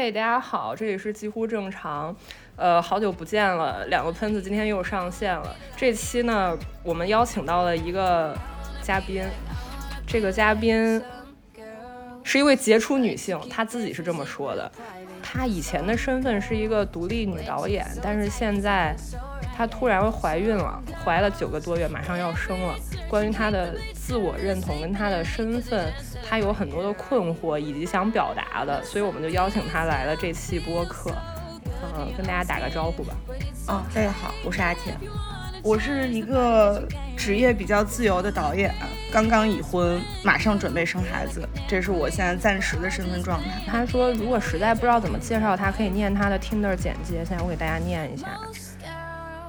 嘿，大家好，这里是几乎正常。呃，好久不见了，两个喷子今天又上线了。这期呢，我们邀请到了一个嘉宾，这个嘉宾是一位杰出女性，她自己是这么说的。她以前的身份是一个独立女导演，但是现在她突然怀孕了，怀了九个多月，马上要生了。关于她的自我认同跟她的身份，她有很多的困惑以及想表达的，所以我们就邀请她来了这期播客。嗯，跟大家打个招呼吧。哦，大家好，我是阿铁，我是一个职业比较自由的导演，刚刚已婚，马上准备生孩子，这是我现在暂时的身份状态。他说，如果实在不知道怎么介绍他，可以念他的 Tinder 简介。现在我给大家念一下。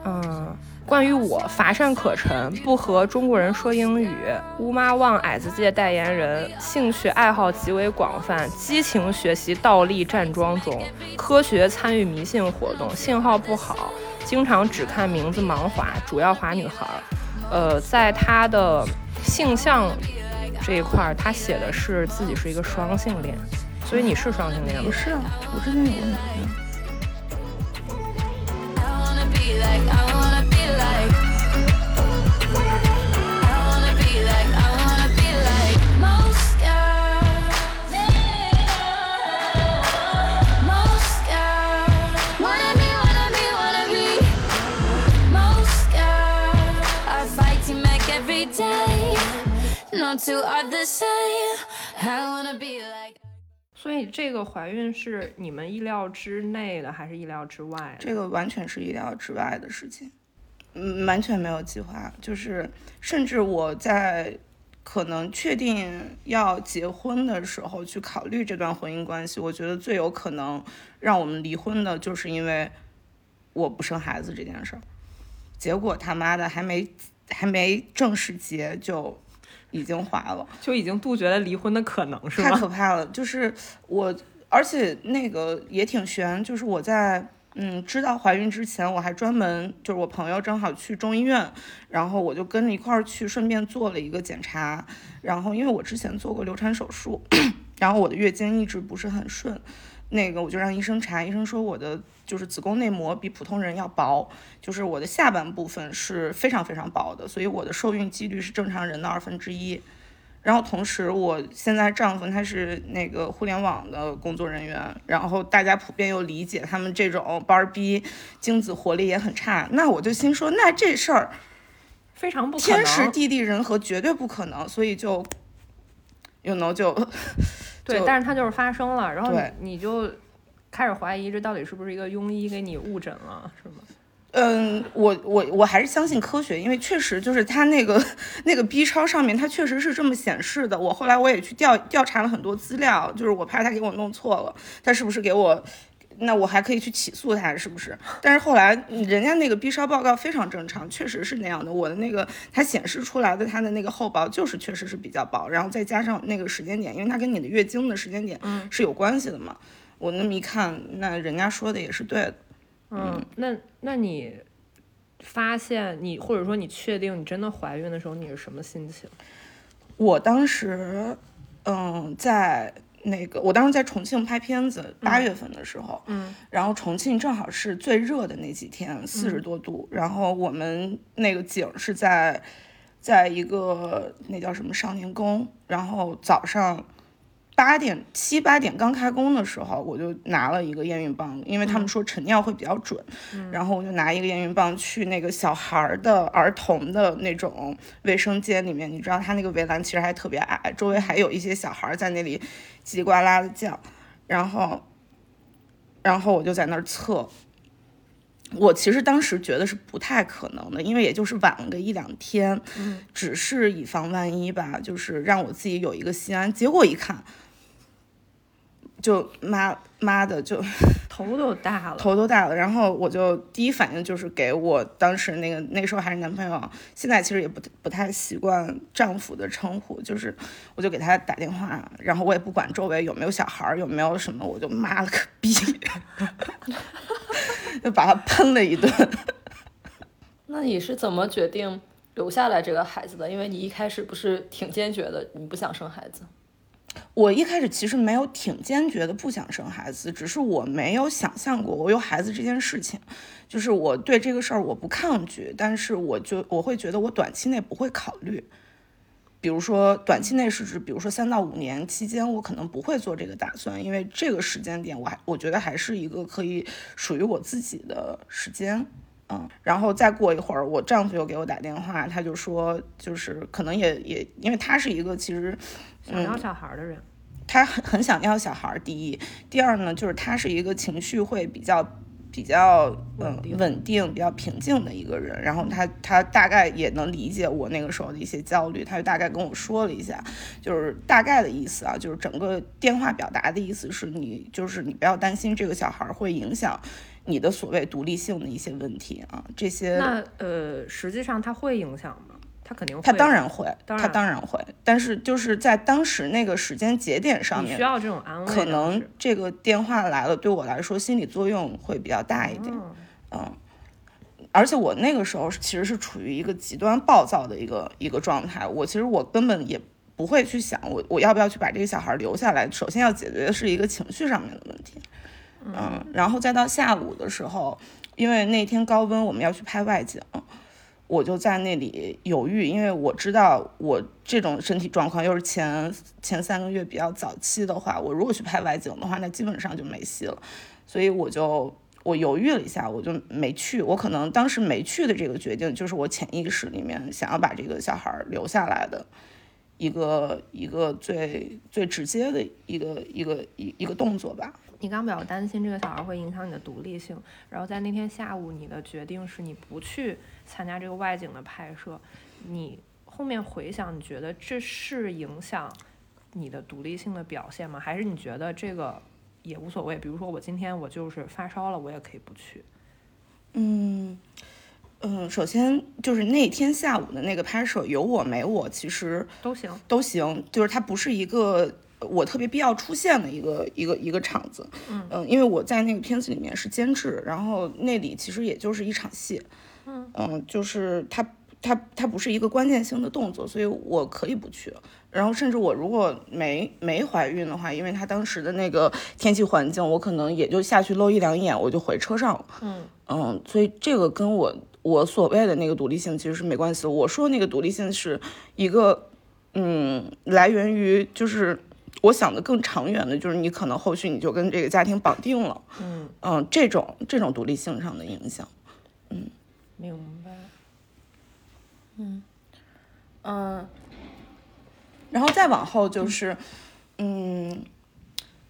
嗯。关于我乏善可陈，不和中国人说英语，乌妈旺矮子界代言人，兴趣爱好极为广泛，激情学习倒立站桩中，科学参与迷信活动，信号不好，经常只看名字盲划，主要划女孩。呃，在他的性向这一块，他写的是自己是一个双性恋，所以你是双性恋吗？不是，我之前有个女的。所以这个怀孕是你们意料之内的还是意料之外？这个完全是意料之外的事情，嗯，完全没有计划。就是甚至我在可能确定要结婚的时候去考虑这段婚姻关系，我觉得最有可能让我们离婚的就是因为我不生孩子这件事儿。结果他妈的还没还没正式结就。已经怀了，就已经杜绝了离婚的可能，是吗？太可怕了！就是我，而且那个也挺悬，就是我在嗯知道怀孕之前，我还专门就是我朋友正好去中医院，然后我就跟着一块儿去，顺便做了一个检查。然后因为我之前做过流产手术，然后我的月经一直不是很顺，那个我就让医生查，医生说我的。就是子宫内膜比普通人要薄，就是我的下半部分是非常非常薄的，所以我的受孕几率是正常人的二分之一。然后同时，我现在丈夫他是那个互联网的工作人员，然后大家普遍又理解他们这种班儿逼，精子活力也很差。那我就心说，那这事儿非常不天时地利人和，绝对不可能。所以就，you know 就对，但是它就是发生了，然后你就。开始怀疑这到底是不是一个庸医给你误诊了，是吗？嗯，我我我还是相信科学，因为确实就是他那个那个 B 超上面，它确实是这么显示的。我后来我也去调调查了很多资料，就是我怕他给我弄错了，他是不是给我？那我还可以去起诉他，是不是？但是后来人家那个 B 超报告非常正常，确实是那样的。我的那个它显示出来的它的那个厚薄就是确实是比较薄，然后再加上那个时间点，因为它跟你的月经的时间点是有关系的嘛。我那么一看，那人家说的也是对的。嗯，那那你发现你或者说你确定你真的怀孕的时候，你是什么心情？我当时，嗯，在那个我当时在重庆拍片子，八月份的时候，嗯，然后重庆正好是最热的那几天，四十多度，然后我们那个景是在在一个那叫什么少年宫，然后早上。八点七八点刚开工的时候，我就拿了一个验孕棒，因为他们说晨尿会比较准，然后我就拿一个验孕棒去那个小孩的儿童的那种卫生间里面，你知道他那个围栏其实还特别矮，周围还有一些小孩在那里叽里呱啦的叫，然后，然后我就在那儿测，我其实当时觉得是不太可能的，因为也就是晚了个一两天，只是以防万一吧，就是让我自己有一个心安。结果一看。就妈妈的就头都大了，头都大了。然后我就第一反应就是给我当时那个那时候还是男朋友，现在其实也不不太习惯丈夫的称呼，就是我就给他打电话，然后我也不管周围有没有小孩有没有什么，我就骂了个逼，就把他喷了一顿。那你是怎么决定留下来这个孩子的？因为你一开始不是挺坚决的，你不想生孩子。我一开始其实没有挺坚决的不想生孩子，只是我没有想象过我有孩子这件事情。就是我对这个事儿我不抗拒，但是我就我会觉得我短期内不会考虑。比如说短期内是指，比如说三到五年期间，我可能不会做这个打算，因为这个时间点我还我觉得还是一个可以属于我自己的时间。嗯，然后再过一会儿，我丈夫又给我打电话，他就说，就是可能也也，因为他是一个其实想要小孩的人，他很很想要小孩。第一，第二呢，就是他是一个情绪会比较比较嗯稳定、比较平静的一个人。然后他他大概也能理解我那个时候的一些焦虑，他就大概跟我说了一下，就是大概的意思啊，就是整个电话表达的意思是你就是你不要担心这个小孩会影响。你的所谓独立性的一些问题啊，这些那呃，实际上它会影响吗？它肯定会，他当然会，他当然会。但是就是在当时那个时间节点上面，需要这种安慰。可能这个电话来了，对我来说心理作用会比较大一点。嗯，而且我那个时候其实是处于一个极端暴躁的一个一个状态。我其实我根本也不会去想我我要不要去把这个小孩留下来。首先要解决的是一个情绪上面的问题。嗯，然后再到下午的时候，因为那天高温，我们要去拍外景，我就在那里犹豫，因为我知道我这种身体状况，又是前前三个月比较早期的话，我如果去拍外景的话，那基本上就没戏了，所以我就我犹豫了一下，我就没去。我可能当时没去的这个决定，就是我潜意识里面想要把这个小孩留下来的一个一个最最直接的一个一个一一个动作吧。你刚比较担心这个小孩会影响你的独立性，然后在那天下午，你的决定是你不去参加这个外景的拍摄。你后面回想，你觉得这是影响你的独立性的表现吗？还是你觉得这个也无所谓？比如说我今天我就是发烧了，我也可以不去。嗯嗯，首先就是那天下午的那个拍摄，有我没我其实都行都行，就是它不是一个。我特别必要出现的一个一个一个场子，嗯因为我在那个片子里面是监制，然后那里其实也就是一场戏，嗯嗯，就是它它它不是一个关键性的动作，所以我可以不去。然后甚至我如果没没怀孕的话，因为他当时的那个天气环境，我可能也就下去露一两眼，我就回车上了，嗯嗯，所以这个跟我我所谓的那个独立性其实是没关系的。我说那个独立性是一个嗯，来源于就是。我想的更长远的，就是你可能后续你就跟这个家庭绑定了，嗯嗯，这种这种独立性上的影响，嗯，明白，嗯嗯，然后再往后就是，嗯，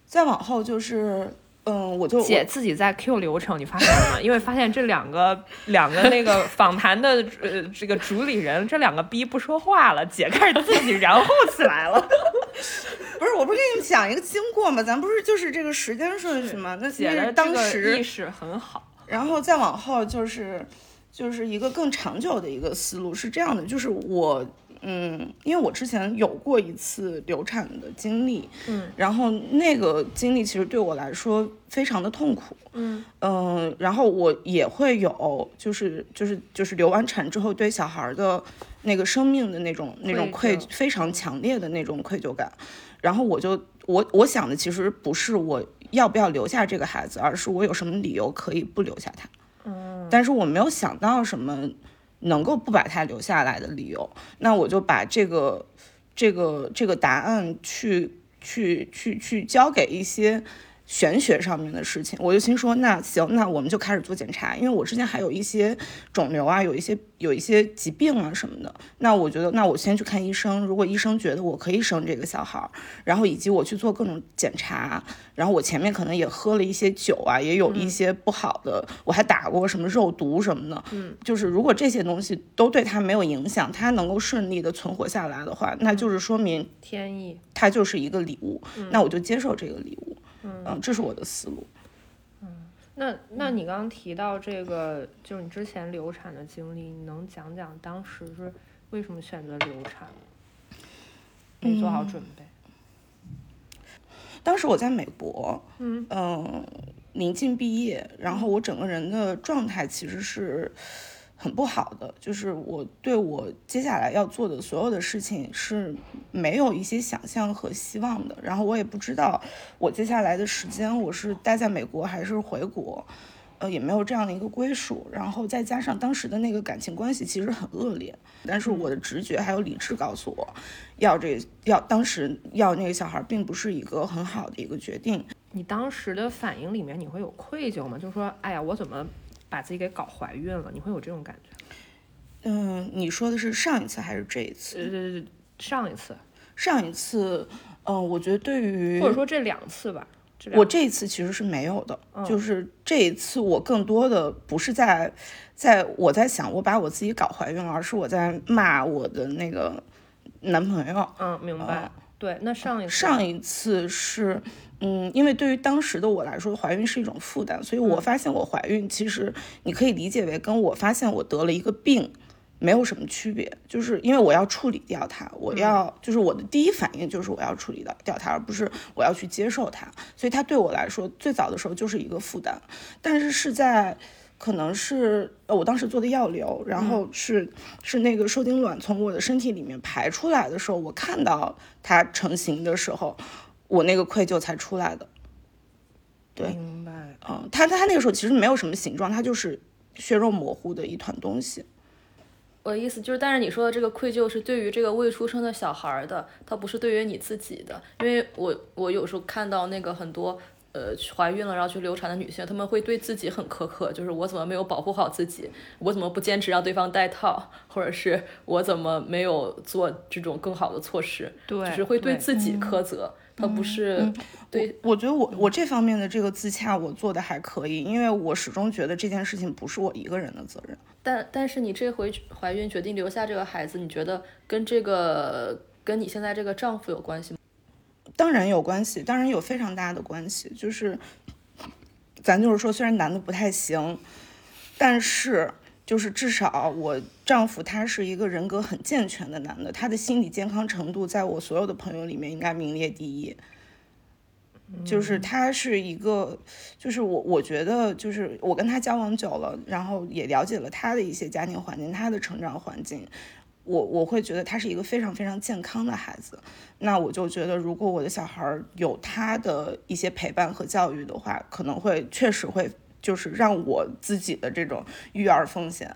再往后就是。嗯，我就姐自己在 Q 流程，你发现了吗？因为发现这两个两个那个访谈的呃这个主理人，这两个逼不说话了，姐开始自己然后起来了。不是，我不是跟你们讲一个经过吗？咱不是就是这个时间顺序吗？那姐的当时意识很好。然后再往后就是就是一个更长久的一个思路是这样的，就是我。嗯，因为我之前有过一次流产的经历，嗯，然后那个经历其实对我来说非常的痛苦，嗯嗯，然后我也会有就是就是就是流完产之后对小孩的那个生命的那种那种愧非常强烈的那种愧疚感，然后我就我我想的其实不是我要不要留下这个孩子，而是我有什么理由可以不留下他，嗯，但是我没有想到什么。能够不把他留下来的理由，那我就把这个、这个、这个答案去、去、去、去交给一些。玄学上面的事情，我就心说，那行，那我们就开始做检查，因为我之前还有一些肿瘤啊，有一些有一些疾病啊什么的。那我觉得，那我先去看医生，如果医生觉得我可以生这个小孩，然后以及我去做各种检查，然后我前面可能也喝了一些酒啊，也有一些不好的，我还打过什么肉毒什么的。嗯，就是如果这些东西都对他没有影响，他能够顺利的存活下来的话，那就是说明天意，他就是一个礼物。那我就接受这个礼物。嗯，这是我的思路。嗯，那那你刚刚提到这个，就是你之前流产的经历，你能讲讲当时是为什么选择流产？没做好准备。当时我在美国，嗯嗯，临近毕业，然后我整个人的状态其实是很不好的，就是我对我接下来要做的所有的事情是没有一些想象和希望的。然后我也不知道我接下来的时间我是待在美国还是回国，呃，也没有这样的一个归属。然后再加上当时的那个感情关系其实很恶劣，但是我的直觉还有理智告诉我，要这要当时要那个小孩并不是一个很好的一个决定。你当时的反应里面你会有愧疚吗？就说，哎呀，我怎么？把自己给搞怀孕了，你会有这种感觉？嗯，你说的是上一次还是这一次？呃，上一次，上一次，嗯，我觉得对于或者说这两次吧，我这一次其实是没有的，就是这一次我更多的不是在在我在想我把我自己搞怀孕了，而是我在骂我的那个男朋友。嗯，明白。对，那上一次上一次是。嗯，因为对于当时的我来说，怀孕是一种负担，所以我发现我怀孕，其实你可以理解为跟我发现我得了一个病没有什么区别，就是因为我要处理掉它，我要就是我的第一反应就是我要处理掉掉它，而不是我要去接受它，所以它对我来说最早的时候就是一个负担，但是是在可能是呃我当时做的药流，然后是是那个受精卵从我的身体里面排出来的时候，我看到它成型的时候。我那个愧疚才出来的，对，明白。嗯，它它那个时候其实没有什么形状，它就是血肉模糊的一团东西。我的意思就是，但是你说的这个愧疚是对于这个未出生的小孩的，它不是对于你自己的。因为我我有时候看到那个很多呃怀孕了然后去流产的女性，她们会对自己很苛刻，就是我怎么没有保护好自己，我怎么不坚持让对方戴套，或者是我怎么没有做这种更好的措施，对，就是会对自己苛责。他不是，对，我觉得我我这方面的这个自洽我做的还可以，因为我始终觉得这件事情不是我一个人的责任。但但是你这回怀孕决定留下这个孩子，你觉得跟这个跟你现在这个丈夫有关系吗？当然有关系，当然有非常大的关系。就是咱就是说，虽然男的不太行，但是。就是至少我丈夫他是一个人格很健全的男的，他的心理健康程度在我所有的朋友里面应该名列第一。就是他是一个，就是我我觉得就是我跟他交往久了，然后也了解了他的一些家庭环境，他的成长环境，我我会觉得他是一个非常非常健康的孩子。那我就觉得如果我的小孩有他的一些陪伴和教育的话，可能会确实会。就是让我自己的这种育儿风险，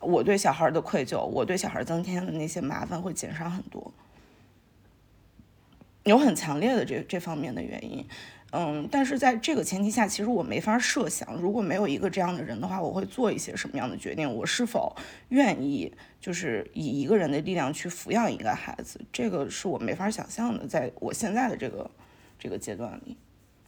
我对小孩的愧疚，我对小孩增添的那些麻烦会减少很多，有很强烈的这这方面的原因，嗯，但是在这个前提下，其实我没法设想，如果没有一个这样的人的话，我会做一些什么样的决定，我是否愿意就是以一个人的力量去抚养一个孩子，这个是我没法想象的，在我现在的这个这个阶段里。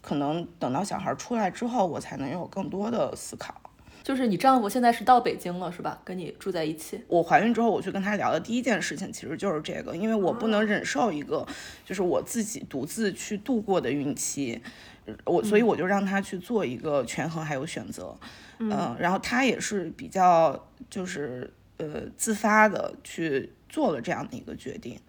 可能等到小孩出来之后，我才能有更多的思考。就是你丈夫现在是到北京了，是吧？跟你住在一起。我怀孕之后，我去跟他聊的第一件事情，其实就是这个，因为我不能忍受一个就是我自己独自去度过的孕期，我所以我就让他去做一个权衡还有选择，嗯，然后他也是比较就是呃自发的去做了这样的一个决定。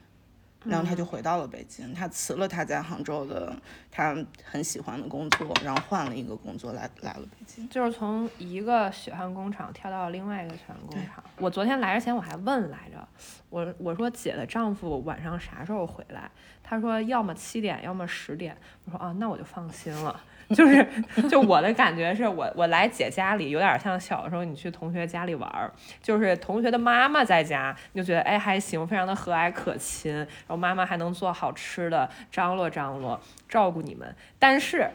然后他就回到了北京，他辞了他在杭州的他很喜欢的工作，然后换了一个工作来来了北京，就是从一个血汗工厂跳到了另外一个血汗工厂。我昨天来之前我还问来着，我我说姐的丈夫晚上啥时候回来？他说要么七点，要么十点。我说啊，那我就放心了。就是，就我的感觉是我我来姐家里有点像小时候你去同学家里玩儿，就是同学的妈妈在家，你就觉得哎还行，非常的和蔼可亲，然后妈妈还能做好吃的，张罗张罗，照顾你们，但是。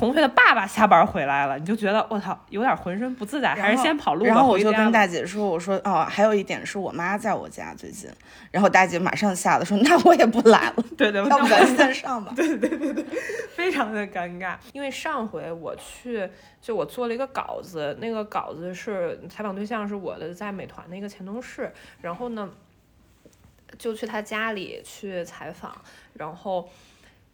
同学的爸爸下班回来了，你就觉得我操，有点浑身不自在，还是先跑路吧。然后我就跟大姐说：“我说哦，还有一点是我妈在我家最近。”然后大姐马上吓得说：“那我也不来了。”对对，要不咱线上吧？对对对对，非常的尴尬。因为上回我去，就我做了一个稿子，那个稿子是采访对象是我的在美团的一个前同事，然后呢，就去他家里去采访，然后。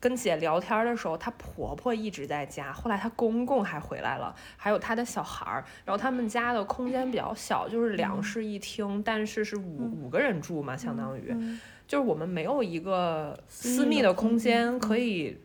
跟姐聊天的时候，她婆婆一直在家，后来她公公还回来了，还有她的小孩儿。然后他们家的空间比较小，就是两室一厅，但是是五五个人住嘛，相当于，就是我们没有一个私密的空间可以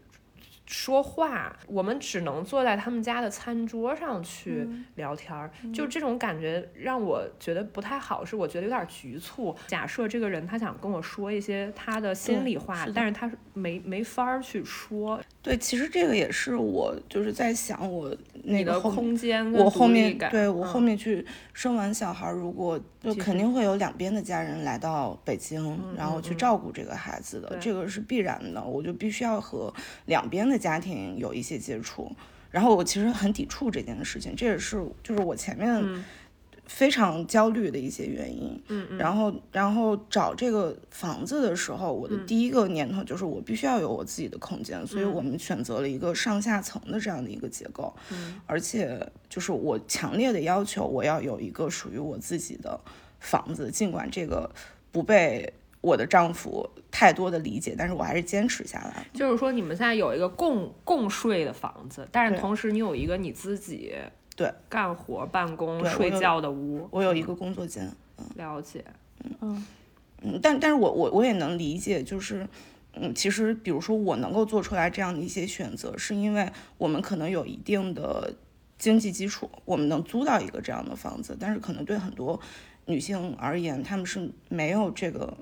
说话，我们只能坐在他们家的餐桌上去聊天儿，就这种感觉让我觉得不太好，是我觉得有点局促。假设这个人他想跟我说一些他的心里话，但是他没没法儿去说。对，其实这个也是我就是在想，我那个空间，我后面对我后面去生完小孩，如果就肯定会有两边的家人来到北京，然后去照顾这个孩子的，这个是必然的，我就必须要和两边的家庭有一些接触。然后我其实很抵触这件事情，这也是就是我前面。非常焦虑的一些原因，嗯嗯，然后然后找这个房子的时候，我的第一个念头就是我必须要有我自己的空间，所以我们选择了一个上下层的这样的一个结构，嗯，而且就是我强烈的要求我要有一个属于我自己的房子，尽管这个不被我的丈夫太多的理解，但是我还是坚持下来。就是说，你们现在有一个共共睡的房子，但是同时你有一个你自己。对，干活、办公、睡觉的屋，我有一个工作间。嗯，了解。嗯嗯，但但是我我我也能理解，就是嗯，其实比如说我能够做出来这样的一些选择，是因为我们可能有一定的经济基础，我们能租到一个这样的房子。但是可能对很多女性而言，她们是没有这个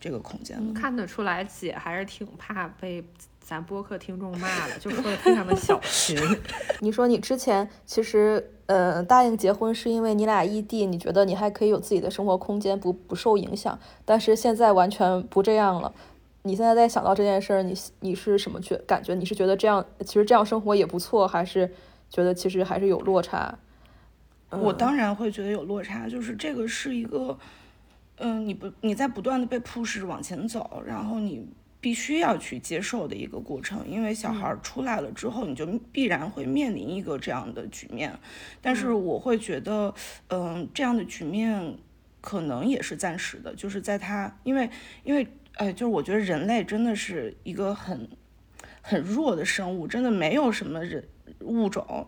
这个空间的。看得出来，姐还是挺怕被。咱播客听众骂了，就说的非常的小心。你说你之前其实呃答应结婚是因为你俩异地，你觉得你还可以有自己的生活空间，不不受影响。但是现在完全不这样了。你现在在想到这件事儿，你你是什么觉感觉？你是觉得这样其实这样生活也不错，还是觉得其实还是有落差？我当然会觉得有落差，就是这个是一个，嗯，你不你在不断的被 push 往前走，然后你。必须要去接受的一个过程，因为小孩出来了之后，你就必然会面临一个这样的局面。但是我会觉得，嗯，这样的局面可能也是暂时的，就是在他，因为，因为，哎，就是我觉得人类真的是一个很很弱的生物，真的没有什么人物种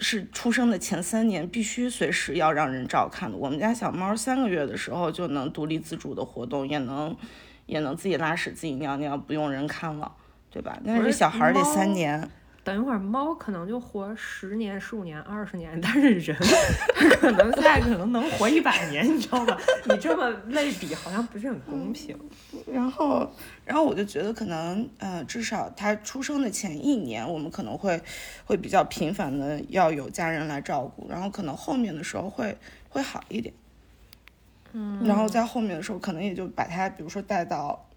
是出生的前三年必须随时要让人照看的。我们家小猫三个月的时候就能独立自主的活动，也能。也能自己拉屎、自己尿尿，不用人看了，对吧？但是小孩得三年。等一会儿，猫可能就活十年、十五年、二十年，但是人 可能现在可能能活一百年，你知道吗？你这么类比好像不是很公平。然后，然后我就觉得可能，呃，至少他出生的前一年，我们可能会会比较频繁的要有家人来照顾，然后可能后面的时候会会好一点。嗯，然后在后面的时候，可能也就把他，比如说带到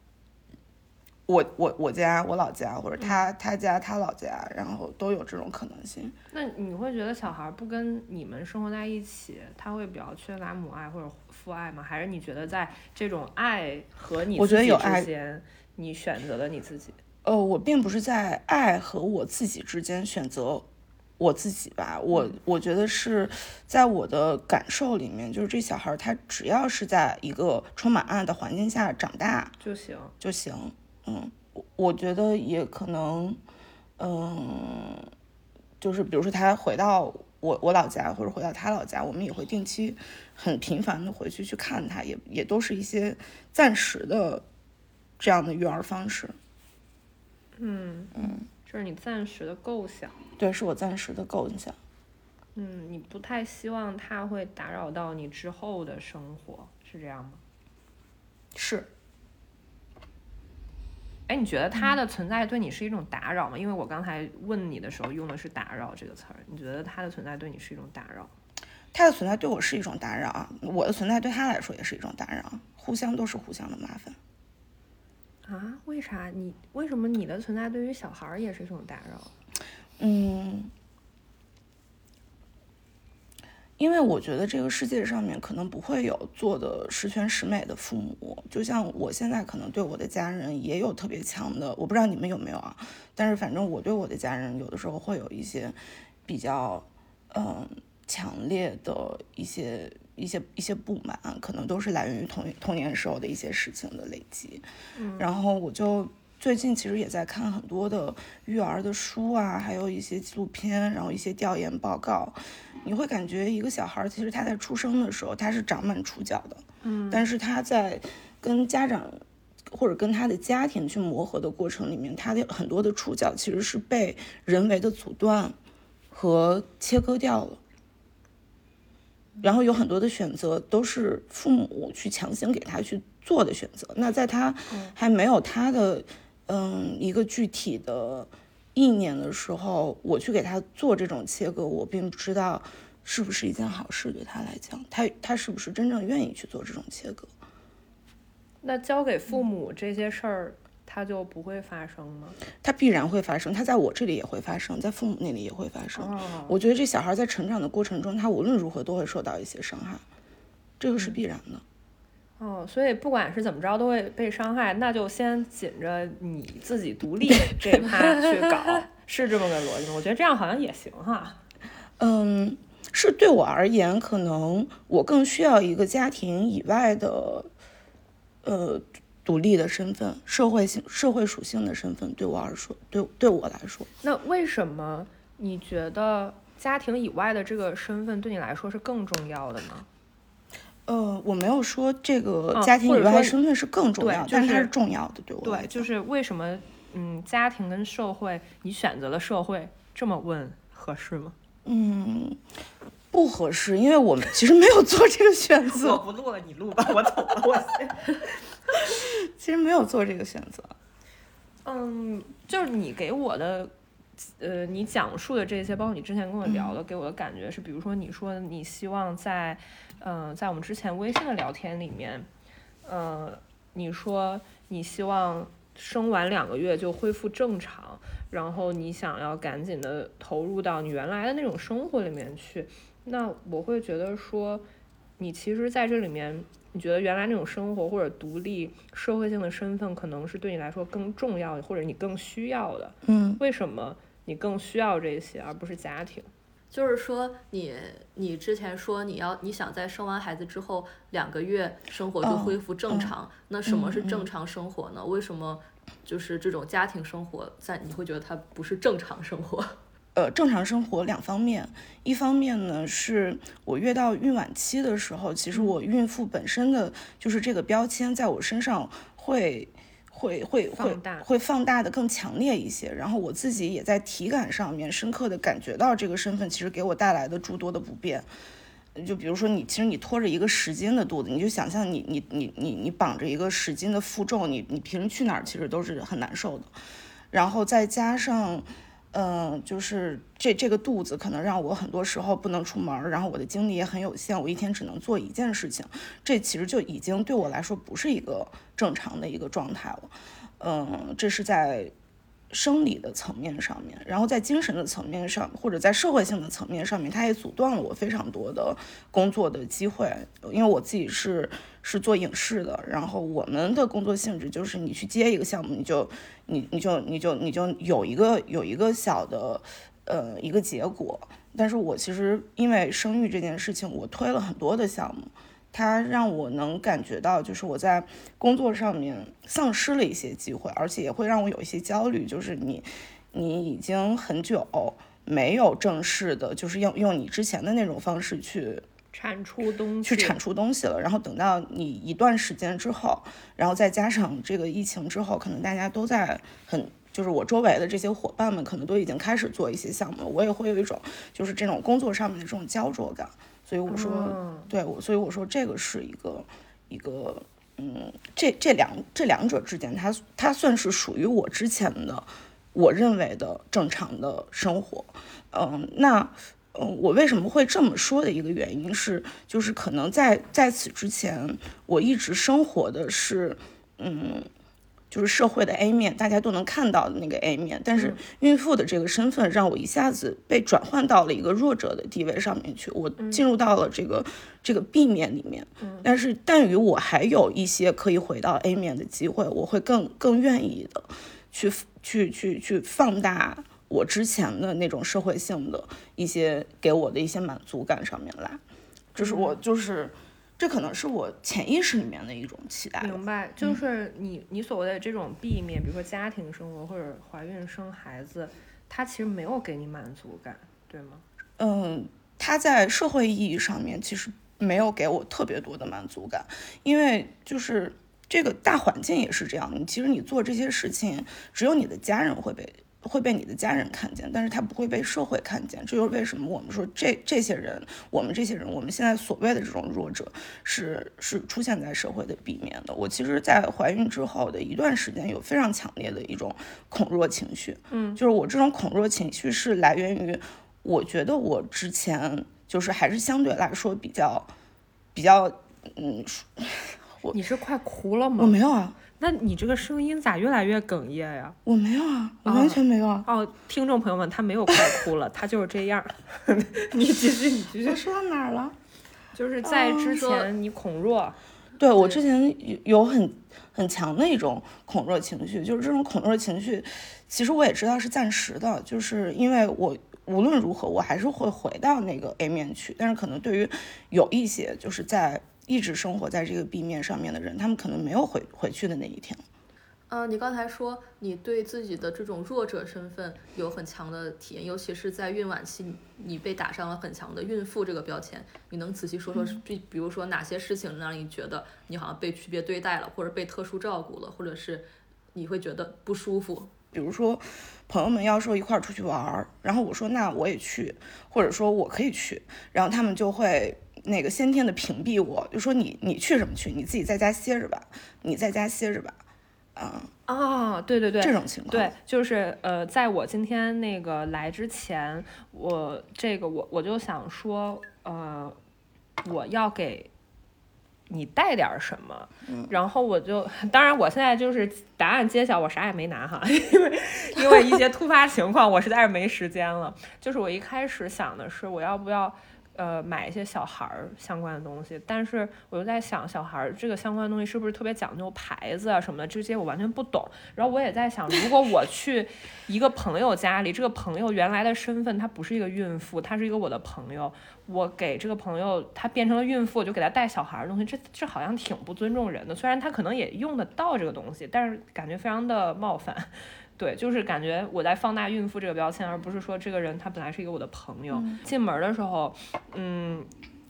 我我我家我老家，或者他他家他老家，然后都有这种可能性。那你会觉得小孩不跟你们生活在一起，他会比较缺乏母爱或者父爱吗？还是你觉得在这种爱和你自己之间，你选择了你自己？呃，我并不是在爱和我自己之间选择。我自己吧，我我觉得是在我的感受里面，就是这小孩他只要是在一个充满爱的环境下长大就行就行。嗯，我我觉得也可能，嗯，就是比如说他回到我我老家或者回到他老家，我们也会定期很频繁的回去去看他，也也都是一些暂时的这样的育儿方式。嗯嗯。这是你暂时的构想，对，是我暂时的构想。嗯，你不太希望他会打扰到你之后的生活，是这样吗？是。哎，你觉得他的存在对你是一种打扰吗？因为我刚才问你的时候用的是“打扰”这个词儿，你觉得他的存在对你是一种打扰？他的存在对我是一种打扰，我的存在对他来说也是一种打扰，互相都是互相的麻烦。啊？为啥你为什么你的存在对于小孩儿也是一种打扰？嗯，因为我觉得这个世界上面可能不会有做的十全十美的父母，就像我现在可能对我的家人也有特别强的，我不知道你们有没有啊？但是反正我对我的家人有的时候会有一些比较嗯强烈的一些。一些一些不满，可能都是来源于童童年时候的一些事情的累积。嗯，然后我就最近其实也在看很多的育儿的书啊，还有一些纪录片，然后一些调研报告。你会感觉一个小孩其实他在出生的时候他是长满触角的，嗯，但是他在跟家长或者跟他的家庭去磨合的过程里面，他的很多的触角其实是被人为的阻断和切割掉了。然后有很多的选择都是父母去强行给他去做的选择。那在他还没有他的嗯一个具体的意念的时候，我去给他做这种切割，我并不知道是不是一件好事对他来讲，他他是不是真正愿意去做这种切割？那交给父母这些事儿，它就不会发生吗？它必然会发生，它在我这里也会发生，在父母那里也会发生。哦，我觉得这小孩在成长的过程中，他无论如何都会受到一些伤害，这个是必然的。哦，所以不管是怎么着都会被伤害，那就先紧着你自己独立 这一趴去搞，是这么个逻辑吗？我觉得这样好像也行哈。嗯，是对我而言，可能我更需要一个家庭以外的，呃，独立的身份，社会性、社会属性的身份，对我而说，对对我来说，那为什么你觉得家庭以外的这个身份对你来说是更重要的呢？呃，我没有说这个嗯家庭以外的身份是更重要，对就是但是它是重要的，对我来对，就是为什么嗯，家庭跟社会，你选择了社会，这么问合适吗？嗯，不合适，因为我们其实没有做这个选择，不录了，你录吧，我走了，我先。其实没有做这个选择。嗯，就是你给我的，呃，你讲述的这些，包括你之前跟我聊的，嗯给我的感觉是，比如说你说你希望在，嗯、在我们之前微信的聊天里面，呃，你说你希望生完两个月就恢复正常，然后你想要赶紧的投入到你原来的那种生活里面去，那我会觉得说，你其实在这里面。你觉得原来那种生活或者独立社会性的身份，可能是对你来说更重要的，或者你更需要的。嗯为什么你更需要这些，而不是家庭？就是说你，你之前说你要你想在生完孩子之后两个月生活就哦恢复正嗯常，那什么是正常生活呢？为什么就是这种家庭生活在你会觉得它不是正常生活？呃，正常生活两方面，一方面呢是我越到孕晚期的时候，其实我孕妇本身的就是这个标签在我身上会会会会放大会放大的更强烈一些，然后我自己也在体感上面深刻的感觉到这个身份其实给我带来的诸多的不便。就比如说你，其实你拖着一个十斤的肚子，你就想象你你你你你绑着一个十斤的负重，你你平时去哪儿其实都是很难受的。然后再加上，嗯、就是这这个肚子可能让我很多时候不能出门，然后我的精力也很有限，我一天只能做一件事情，这其实就已经对我来说不是一个正常的一个状态了。嗯，这是在生理的层面上面，然后在精神的层面上，或者在社会性的层面上面，它也阻断了我非常多的工作的机会。因为我自己是是做影视的，然后我们的工作性质就是你去接一个项目，你就你你就你就你就有一个有一个小的呃一个结果。但是我其实因为生育这件事情，我推了很多的项目。它让我能感觉到，就是我在工作上面丧失了一些机会，而且也会让我有一些焦虑。就是你，你已经很久没有正式的，就是用用你之前的那种方式去产出东西，去产出东西了。然后等到你一段时间之后，然后再加上这个疫情之后，可能大家都在很。就是我周围的这些伙伴们，可能都已经开始做一些项目了，我也会有一种就是这种工作上面的这种焦灼感，所以我说，嗯对我，所以我说这个是一个一个，嗯，这这两这两者之间，它它算是属于我之前的我认为的正常的生活，嗯，那。嗯，我为什么会这么说的一个原因是，就是可能在在此之前，我一直生活的是，嗯，就是社会的 A 面，大家都能看到的那个 A 面。但是孕妇的这个身份让我一下子被转换到了一个弱者的地位上面去，我进入到了这个、这个 B 面里面。但是，但于我还有一些可以回到 A 面的机会，我会更更愿意的去去去去放大我之前的那种社会性的一些给我的一些满足感上面来。就是我就是。这可能是我潜意识里面的一种期待。明白，就是你你所谓的这种避免，比如说家庭生活或者怀孕生孩子，它其实没有给你满足感，对吗？嗯，它在社会意义上面其实没有给我特别多的满足感，因为就是这个大环境也是这样。你其实你做这些事情，只有你的家人会被会被你的家人看见，但是他不会被社会看见。这就是为什么我们说这这些人，我们这些人，我们现在所谓的这种弱者，是是出现在社会的避免的。我其实，在怀孕之后的一段时间，有非常强烈的一种恐弱情绪。嗯，就是我这种恐弱情绪是来源于，我觉得我之前就是还是相对来说比较比较嗯。我你是快哭了吗？我没有啊。那你这个声音咋越来越哽咽呀？我没有啊，我完全没有啊。哦，听众朋友们，他没有快哭了，他就是这样。你继续，你继续。说到哪儿了？就是在之前你恐弱。对我之前有有很很强的一种恐弱情绪，就是这种恐弱情绪，其实我也知道是暂时的，就是因为我无论如何我还是会回到那个 A 面去，但是可能对于有一些就是在。一直生活在这个 B 面上面的人，他们可能没有回回去的那一天。呃，你刚才说你对自己的这种弱者身份有很强的体验，尤其是在孕晚期，你被打上了很强的孕妇这个标签。你能仔细说说，比比如说哪些事情让你觉得你好像被区别对待了，或者被特殊照顾了，或者是你会觉得不舒服？比如说朋友们要说一块儿出去玩儿，然后我说那我也去，或者说我可以去，然后他们就会。那个先天的屏蔽，我就说你你去什么去？你自己在家歇着吧，你在家歇着吧，啊啊，对对对，这种情况，对，就是呃，在我今天那个来之前，我这个我我就想说，呃，我要给你带点什么，然后我就，当然我现在就是答案揭晓，我啥也没拿哈，因为因为一些突发情况，我实在是没时间了。就是我一开始想的是，我要不要。呃，买一些小孩儿相关的东西，但是我又在想，小孩儿这个相关的东西是不是特别讲究牌子啊什么的？这些我完全不懂。然后我也在想，如果我去一个朋友家里，这个朋友原来的身份他不是一个孕妇，他是一个我的朋友，我给这个朋友她变成了孕妇，就给她带小孩儿的东西，这这好像挺不尊重人的。虽然她可能也用得到这个东西，但是感觉非常的冒犯。对，就是感觉我在放大孕妇这个标签，而不是说这个人他本来是一个我的朋友。进门的时候，嗯，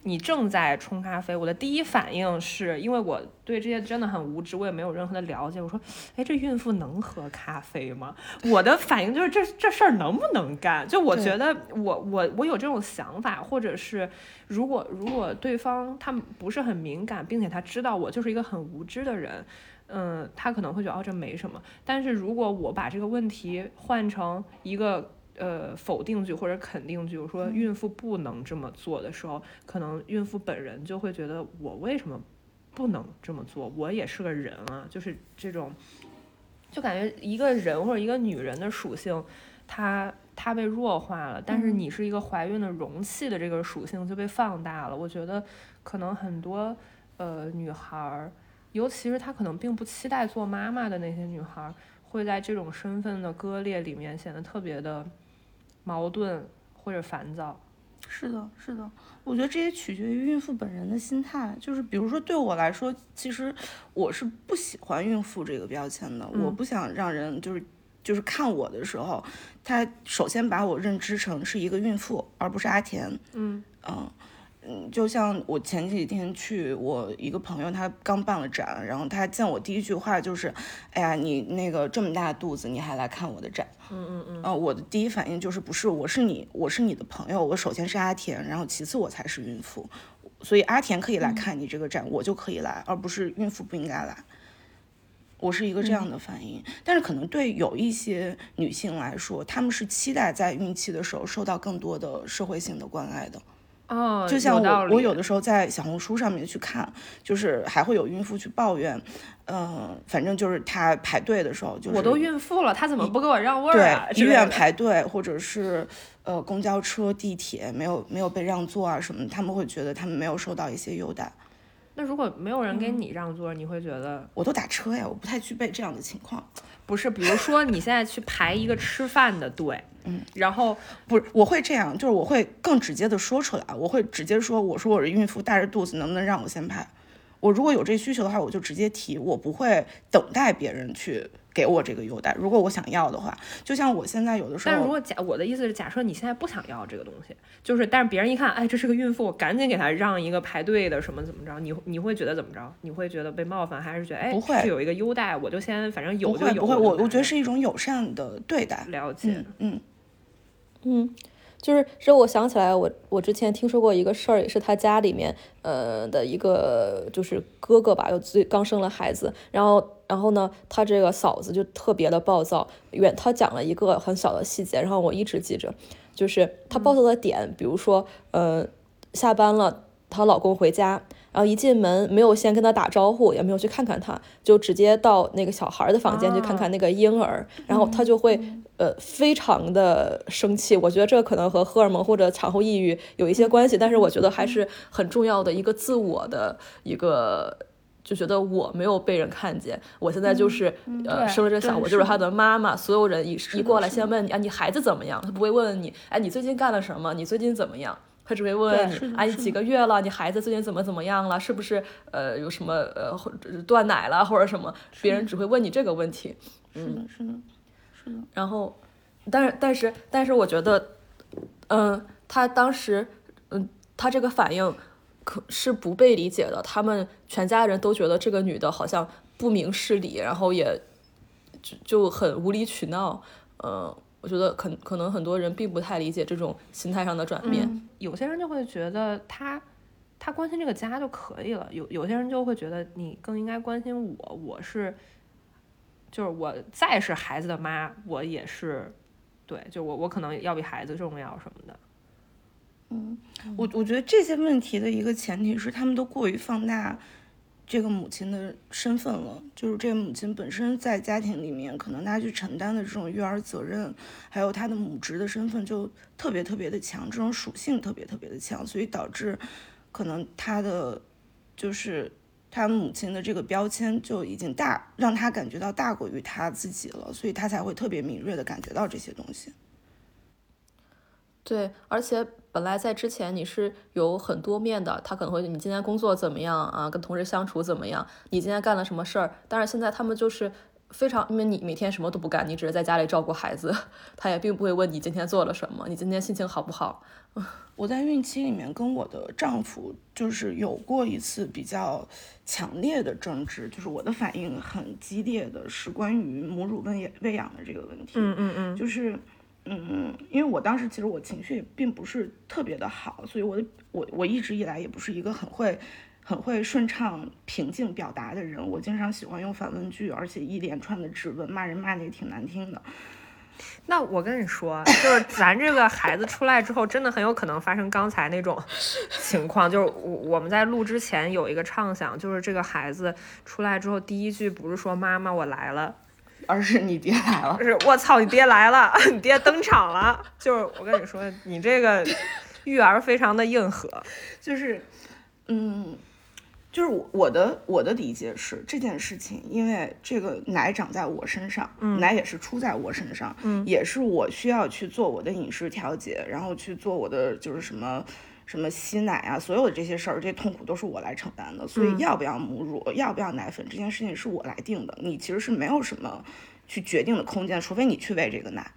你正在冲咖啡，我的第一反应是因为我对这些真的很无知，我也没有任何的了解。我说，哎，这孕妇能喝咖啡吗？我的反应就是这这事儿能不能干？就我觉得我我我有这种想法，或者是如果如果对方他不是很敏感，并且他知道我就是一个很无知的人。嗯，他可能会觉得哦，这没什么。但是如果我把这个问题换成一个呃否定句或者肯定句，我说孕妇不能这么做的时候，可能孕妇本人就会觉得我为什么不能这么做？我也是个人啊，就是这种，就感觉一个人或者一个女人的属性，她她被弱化了，但是你是一个怀孕的容器的这个属性就被放大了。我觉得可能很多呃女孩儿。尤其是她可能并不期待做妈妈的那些女孩，会在这种身份的割裂里面显得特别的矛盾或者烦躁。是的，是的，我觉得这也取决于孕妇本人的心态。就是比如说对我来说，其实我是不喜欢孕妇这个标签的。我不想让人就是就是看我的时候，他首先把我认知成是一个孕妇，而不是阿田。嗯嗯。嗯，就像我前几天去我一个朋友，他刚办了展，然后他见我第一句话就是：“哎呀，你那个这么大肚子，你还来看我的展？”嗯嗯嗯。呃，我的第一反应就是不是，我是你，我是你的朋友，我首先是阿田，然后其次我才是孕妇，所以阿田可以来看你这个展，我就可以来，而不是孕妇不应该来。我是一个这样的反应，但是可能对有一些女性来说，她们是期待在孕期的时候受到更多的社会性的关爱的。哦，就像我，我有的时候在小红书上面去看，就是还会有孕妇去抱怨，嗯，反正就是她排队的时候，就是我都孕妇了，她怎么不给我让位啊？对，医院排队，或者是呃公交车、地铁没有没有被让座啊什么，他们会觉得他们没有受到一些优待。那如果没有人给你让座，你会觉得？我都打车呀，我不太具备这样的情况。不是，比如说你现在去排一个吃饭的队。嗯，然后不是，我会这样，就是我会更直接的说出来，我会直接说，我说我是孕妇，带着肚子，能不能让我先排？我如果有这需求的话，我就直接提，我不会等待别人去给我这个优待。如果我想要的话，就像我现在有的时候，但是如果假我的意思是，假设你现在不想要这个东西，就是但是别人一看，哎，这是个孕妇，赶紧给她让一个排队的什么怎么着，你你会觉得怎么着？你会觉得被冒犯，还是觉得哎不会是有一个优待，我就先反正有就有。不会，我我觉得是一种友善的对待。了解，嗯嗯，就是这我想起来，我我之前听说过一个事儿，也是他家里面呃的一个就是哥哥吧，有最刚生了孩子，然后然后呢，他这个嫂子就特别的暴躁。远他讲了一个很小的细节，然后我一直记着，就是他暴躁的点，比如说呃下班了，她老公回家。然后一进门，没有先跟他打招呼，也没有去看看他，就直接到那个小孩的房间去看看那个婴儿，然后他就会呃非常的生气。我觉得这可能和荷尔蒙或者产后抑郁有一些关系，但是我觉得还是很重要的一个自我的一个，就觉得我没有被人看见，我现在就是呃生了这个小，我就是他的妈妈，所有人一一过来先问你啊，你孩子怎么样？他不会问问你，哎，你最近干了什么？你最近怎么样？他只会问问你，哎，你几个月了？你孩子最近怎么怎么样了？是不是呃有什么呃断奶了或者什么？别人只会问你这个问题。嗯，是的，是的。然后，但是但是但是，我觉得，嗯，他当时，嗯，他这个反应可是不被理解的。他们全家人都觉得这个女的好像不明事理，然后也就就很无理取闹，嗯。我觉得可可能很多人并不太理解这种心态上的转变，有些人就会觉得他他关心这个家就可以了，有有些人就会觉得你更应该关心我，我是就是我再是孩子的妈，我也是对，就我我可能要比孩子重要什么的。嗯，我我觉得这些问题的一个前提是他们都过于放大。这个母亲的身份了，就是这个母亲本身在家庭里面，可能她去承担的这种育儿责任，还有她的母职的身份就特别特别的强，这种属性特别特别的强，所以导致可能她的就是她母亲的这个标签就已经大，让她感觉到大过于她自己了，所以她才会特别敏锐的感觉到这些东西。对，而且。本来在之前你是有很多面的，他可能会你今天工作怎么样啊？跟同事相处怎么样？你今天干了什么事儿？但是现在他们就是非常，因为你每天什么都不干，你只是在家里照顾孩子，他也并不会问你今天做了什么，你今天心情好不好？我在孕期里面跟我的丈夫就是有过一次比较强烈的争执，就是我的反应很激烈的是关于母乳喂喂养的这个问题。嗯嗯嗯，就是。嗯，因为我当时其实我情绪并不是特别的好，所以我的我我一直以来也不是一个很会很会顺畅平静表达的人，我经常喜欢用反问句，而且一连串的质问，骂人骂的也挺难听的。那我跟你说，就是咱这个孩子出来之后，真的很有可能发生刚才那种情况，就是我我们在录之前有一个畅想，就是这个孩子出来之后，第一句不是说妈妈我来了。而是你爹来了，是我操，你爹来了，你爹登场了。就是我跟你说，你这个育儿非常的硬核，就是，嗯，就是我我的我的理解是这件事情，因为这个奶长在我身上，奶也是出在我身上，嗯，也是我需要去做我的饮食调节，然后去做我的就是什么。什么吸奶啊，所有的这些事儿，这些痛苦都是我来承担的。所以要不要母乳，要不要奶粉，这件事情是我来定的。你其实是没有什么去决定的空间，除非你去喂这个奶。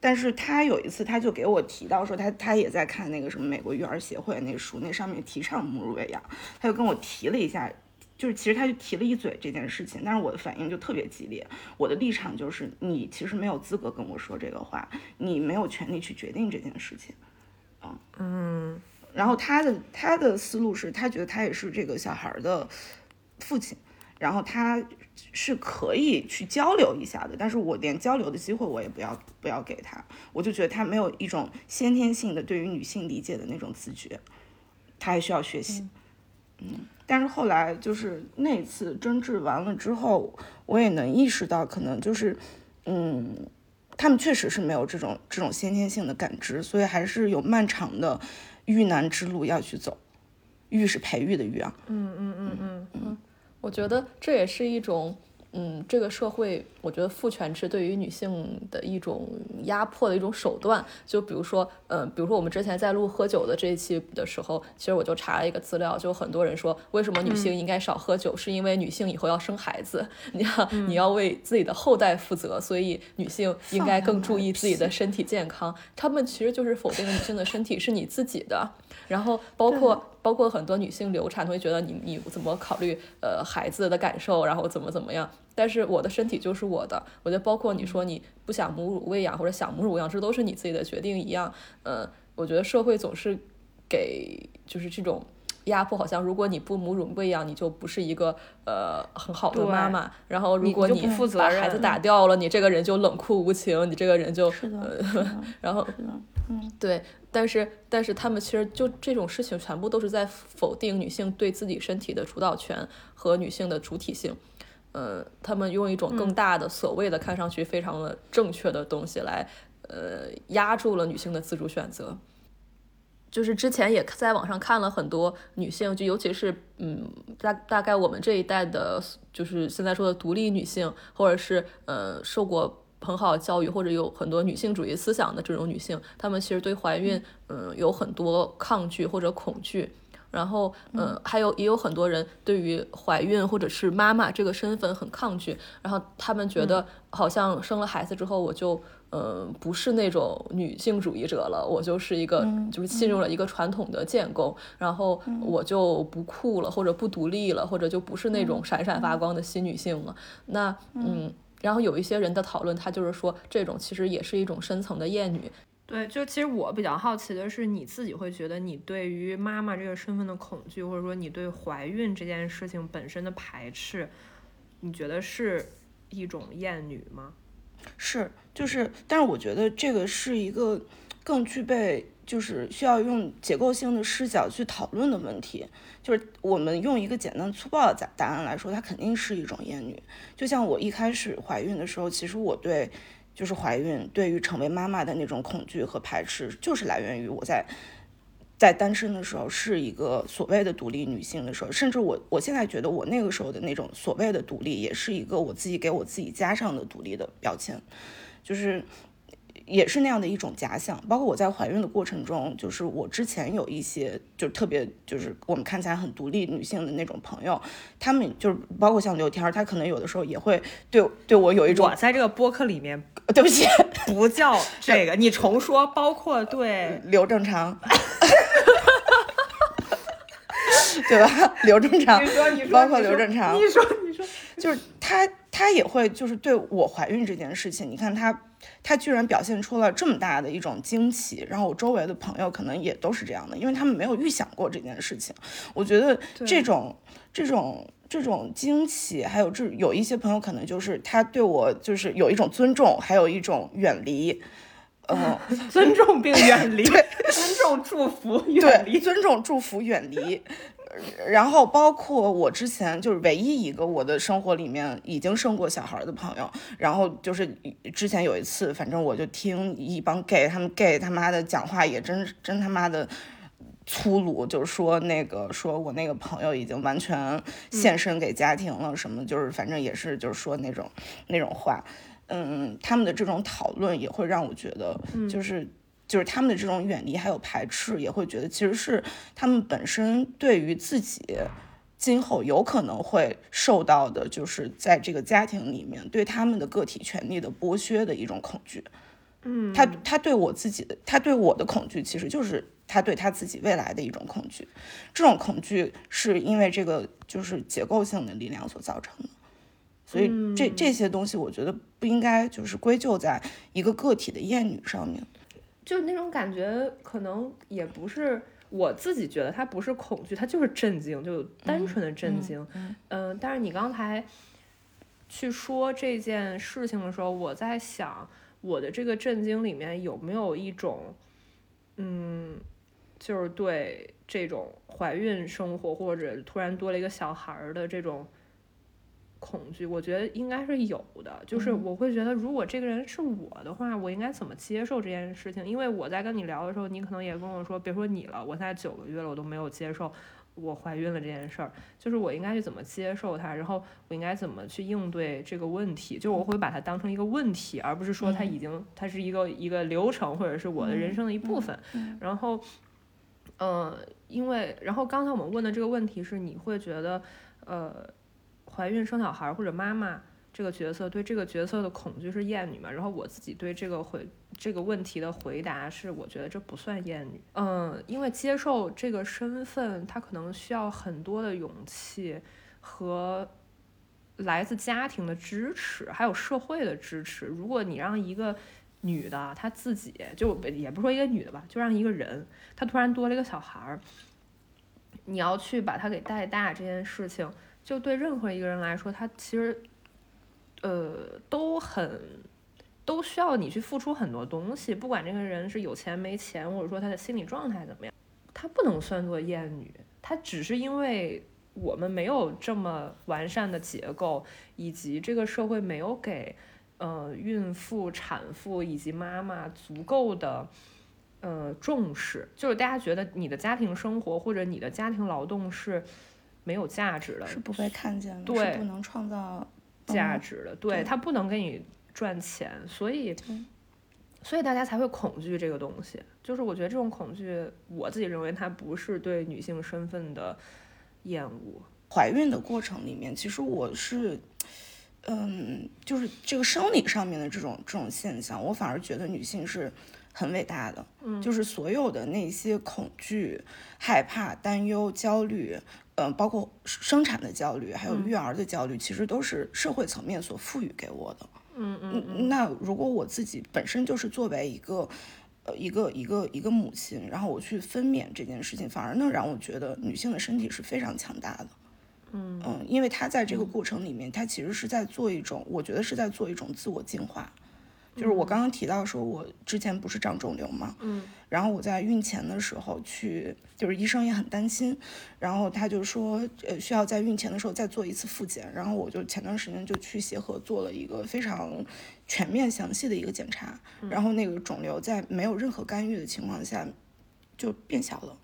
但是他有一次，他就给我提到说，他他也在看那个什么美国育儿协会那书，那上面提倡母乳喂养，他就跟我提了一下，就是其实他就提了一嘴这件事情，但是我的反应就特别激烈。我的立场就是，你其实没有资格跟我说这个话，你没有权利去决定这件事情。嗯嗯。然后他的他的思路是他觉得他也是这个小孩的父亲，然后他是可以去交流一下的，但是我连交流的机会我也不要不要给他，我就觉得他没有一种先天性的对于女性理解的那种自觉，他还需要学习。嗯，但是后来就是那次争执完了之后，我也能意识到，可能就是嗯，他们确实是没有这种这种先天性的感知，所以还是有漫长的。遇难之路要去走，遇是培育的育啊。嗯嗯嗯嗯嗯，我觉得这也是一种嗯，这个社会，我觉得父权制对于女性的一种压迫的一种手段。就比如说，嗯，比如说我们之前在录喝酒的这一期的时候，其实我就查了一个资料，就很多人说，为什么女性应该少喝酒，是因为女性以后要生孩子，你要你要为自己的后代负责，所以女性应该更注意自己的身体健康。他们其实就是否定了女性的身体是你自己的。然后包括包括很多女性流产，会觉得你你怎么考虑呃孩子的感受，然后怎么怎么样？但是我的身体就是我的，我觉得包括你说你不想母乳喂养或者想母乳喂养，这都是你自己的决定一样。呃，我觉得社会总是给就是这种压迫，好像如果你不母乳喂养，你就不是一个呃很好的妈妈。然后如果你把孩子打掉了，你这个人就冷酷无情，你这个人就 是的，然后嗯，对。但是，但是他们其实就这种事情，全部都是在否定女性对自己身体的主导权和女性的主体性。呃，他们用一种更大的所谓的看上去非常的正确的东西来，呃，压住了女性的自主选择。就是之前也在网上看了很多女性，就尤其是嗯，大大概我们这一代的，就是现在说的独立女性，或者是呃受过很好的教育，或者有很多女性主义思想的这种女性，她们其实对怀孕嗯有很多抗拒或者恐惧。然后，嗯，还有也有很多人对于怀孕或者是妈妈这个身份很抗拒，然后他们觉得好像生了孩子之后，我就，嗯，不是那种女性主义者了，我就是一个，就是进入了一个传统的建构，然后我就不酷了，或者不独立了，或者就不是那种闪闪发光的新女性了。那，嗯，然后有一些人的讨论，他就是说，这种其实也是一种深层的厌女。对，就其实我比较好奇的是，你自己会觉得你对于妈妈这个身份的恐惧，或者说你对怀孕这件事情本身的排斥，你觉得是一种厌女吗？是，就是，但是我觉得这个是一个更具备，就是需要用结构性的视角去讨论的问题。就是我们用一个简单粗暴的答答案来说，它肯定是一种厌女。就像我一开始怀孕的时候，其实我对。就是怀孕对于成为妈妈的那种恐惧和排斥，就是来源于我在在单身的时候是一个所谓的独立女性的时候，甚至我我现在觉得我那个时候的那种所谓的独立，也是一个我自己给我自己加上的独立的标签，就是。也是那样的一种假想，包括我在怀孕的过程中，就是我之前有一些就特别就是我们看起来很独立女性的那种朋友，他们就是包括像刘天儿，他可能有的时候也会对对我有一种。我在这个播客里面，对不起，不叫这个，你重说，包括对刘正常，对吧？刘正常，你说你说，包括刘正常，你说你说，就是他他也会就是对我怀孕这件事情，你看他。他居然表现出了这么大的一种惊奇，然后我周围的朋友可能也都是这样的，因为他们没有预想过这件事情。我觉得这种这种这种惊奇，还有这有一些朋友可能就是他对我就是有一种尊重，还有一种远离，呃，尊重并远离，对，尊重祝福远离，尊重祝福远离。然后包括我之前就是唯一一个我的生活里面已经生过小孩的朋友，然后就是之前有一次，反正我就听一帮 gay 他们 gay 他妈的讲话也真真他妈的粗鲁，就是说那个说我那个朋友已经完全献身给家庭了，什么就是反正也是就是说那种那种话，嗯，他们的这种讨论也会让我觉得就是。就是他们的这种远离还有排斥，也会觉得其实是他们本身对于自己今后有可能会受到的，就是在这个家庭里面对他们的个体权利的剥削的一种恐惧。嗯，他他对我自己的，他对我的恐惧，其实就是他对他自己未来的一种恐惧。这种恐惧是因为这个就是结构性的力量所造成的。所以这这些东西，我觉得不应该就是归咎在一个个体的厌女上面。就那种感觉，可能也不是我自己觉得，它不是恐惧，它就是震惊，就单纯的震惊。嗯，但是你刚才去说这件事情的时候，我在想，我的这个震惊里面有没有一种，嗯，就是对这种怀孕生活或者突然多了一个小孩儿的这种。恐惧，我觉得应该是有的。就是我会觉得，如果这个人是我的话，我应该怎么接受这件事情？因为我在跟你聊的时候，你可能也跟我说，别说你了，我现在九个月了，我都没有接受我怀孕了这件事儿，就是我应该去怎么接受它，然后我应该怎么去应对这个问题，就我会把它当成一个问题，而不是说它已经它是一个一个流程或者是我的人生的一部分。然后，呃，因为然后刚才我们问的这个问题是，你会觉得呃，怀孕生小孩或者妈妈这个角色对这个角色的恐惧是厌女嘛？然后我自己对这个回。这个问题的回答是，我觉得这不算厌女，嗯，因为接受这个身份，他可能需要很多的勇气和来自家庭的支持，还有社会的支持。如果你让一个女的她自己就也不说一个女的吧，就让一个人她突然多了一个小孩儿，你要去把他给带大这件事情，就对任何一个人来说，他其实呃都很。都需要你去付出很多东西，不管这个人是有钱没钱，或者说他的心理状态怎么样，他不能算作厌女，他只是因为我们没有这么完善的结构，以及这个社会没有给呃孕妇、产妇以及妈妈足够的呃重视，就是大家觉得你的家庭生活或者你的家庭劳动是没有价值的，是不被看见的，对，不能创造价值的，对它不能给你。赚钱，所以，所以大家才会恐惧这个东西。就是我觉得这种恐惧，我自己认为它不是对女性身份的厌恶。怀孕的过程里面，其实我是，嗯，就是这个生理上面的这种这种现象，我反而觉得女性是很伟大的。嗯，就是所有的那些恐惧、害怕、担忧、焦虑，嗯，包括生产的焦虑，还有育儿的焦虑，其实都是社会层面所赋予给我的。嗯嗯，那如果我自己本身就是作为一个，呃，一个一个一个母亲，然后我去分娩这件事情，反而能让我觉得女性的身体是非常强大的。嗯嗯，因为她在这个过程里面，她其实是在做一种，我觉得是在做一种自我进化。就是我刚刚提到说，我之前不是长肿瘤嘛，嗯，然后我在孕前的时候去，就是医生也很担心，然后他就说，呃，需要在孕前的时候再做一次复检，然后我就前段时间就去协和做了一个非常全面详细的一个检查，然后那个肿瘤在没有任何干预的情况下就变小了。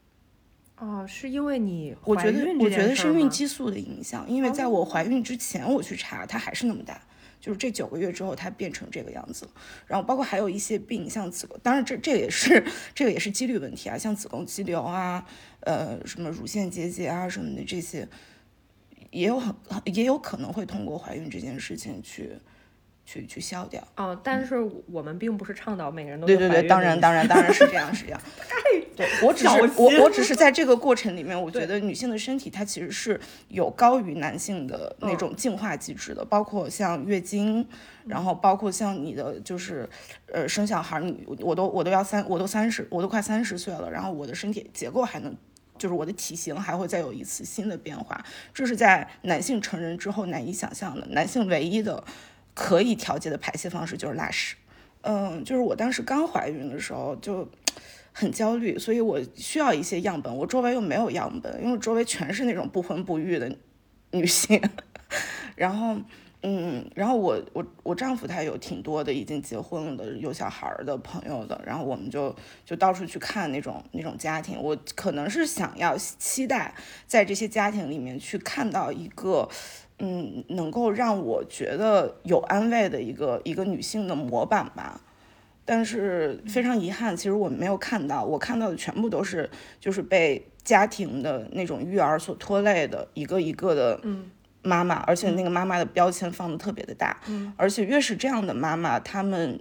哦，是因为你我觉得我觉得是孕激素的影响，因为在我怀孕之前我去查，它还是那么大。就是这九个月之后，它变成这个样子，然后包括还有一些病，像子宫，当然这这也是这个也是几率问题啊，像子宫肌瘤啊，呃，什么乳腺结节啊什么的这些，也有很也有可能会通过怀孕这件事情去。去去消掉哦，但是我们并不是倡导每个人都对对对，当然当然当然是这样是这样。对我只是我我只是在这个过程里面，我觉得女性的身体它其实是有高于男性的那种进化机制的，包括像月经，然后包括像你的就是呃生小孩，你我都我都要三我都三十我都快三十岁了，然后我的身体结构还能就是我的体型还会再有一次新的变化，这是在男性成人之后难以想象的，男性唯一的。可以调节的排泄方式就是拉屎，嗯，就是我当时刚怀孕的时候就很焦虑，所以我需要一些样本，我周围又没有样本，因为周围全是那种不婚不育的女性，然后，嗯，然后我我我丈夫他有挺多的已经结婚了的有小孩的朋友的，然后我们就就到处去看那种那种家庭，我可能是想要期待在这些家庭里面去看到一个。嗯，能够让我觉得有安慰的一个一个女性的模板吧，但是非常遗憾，其实我没有看到，我看到的全部都是就是被家庭的那种育儿所拖累的一个一个的妈妈，而且那个妈妈的标签放的特别的大，而且越是这样的妈妈，他们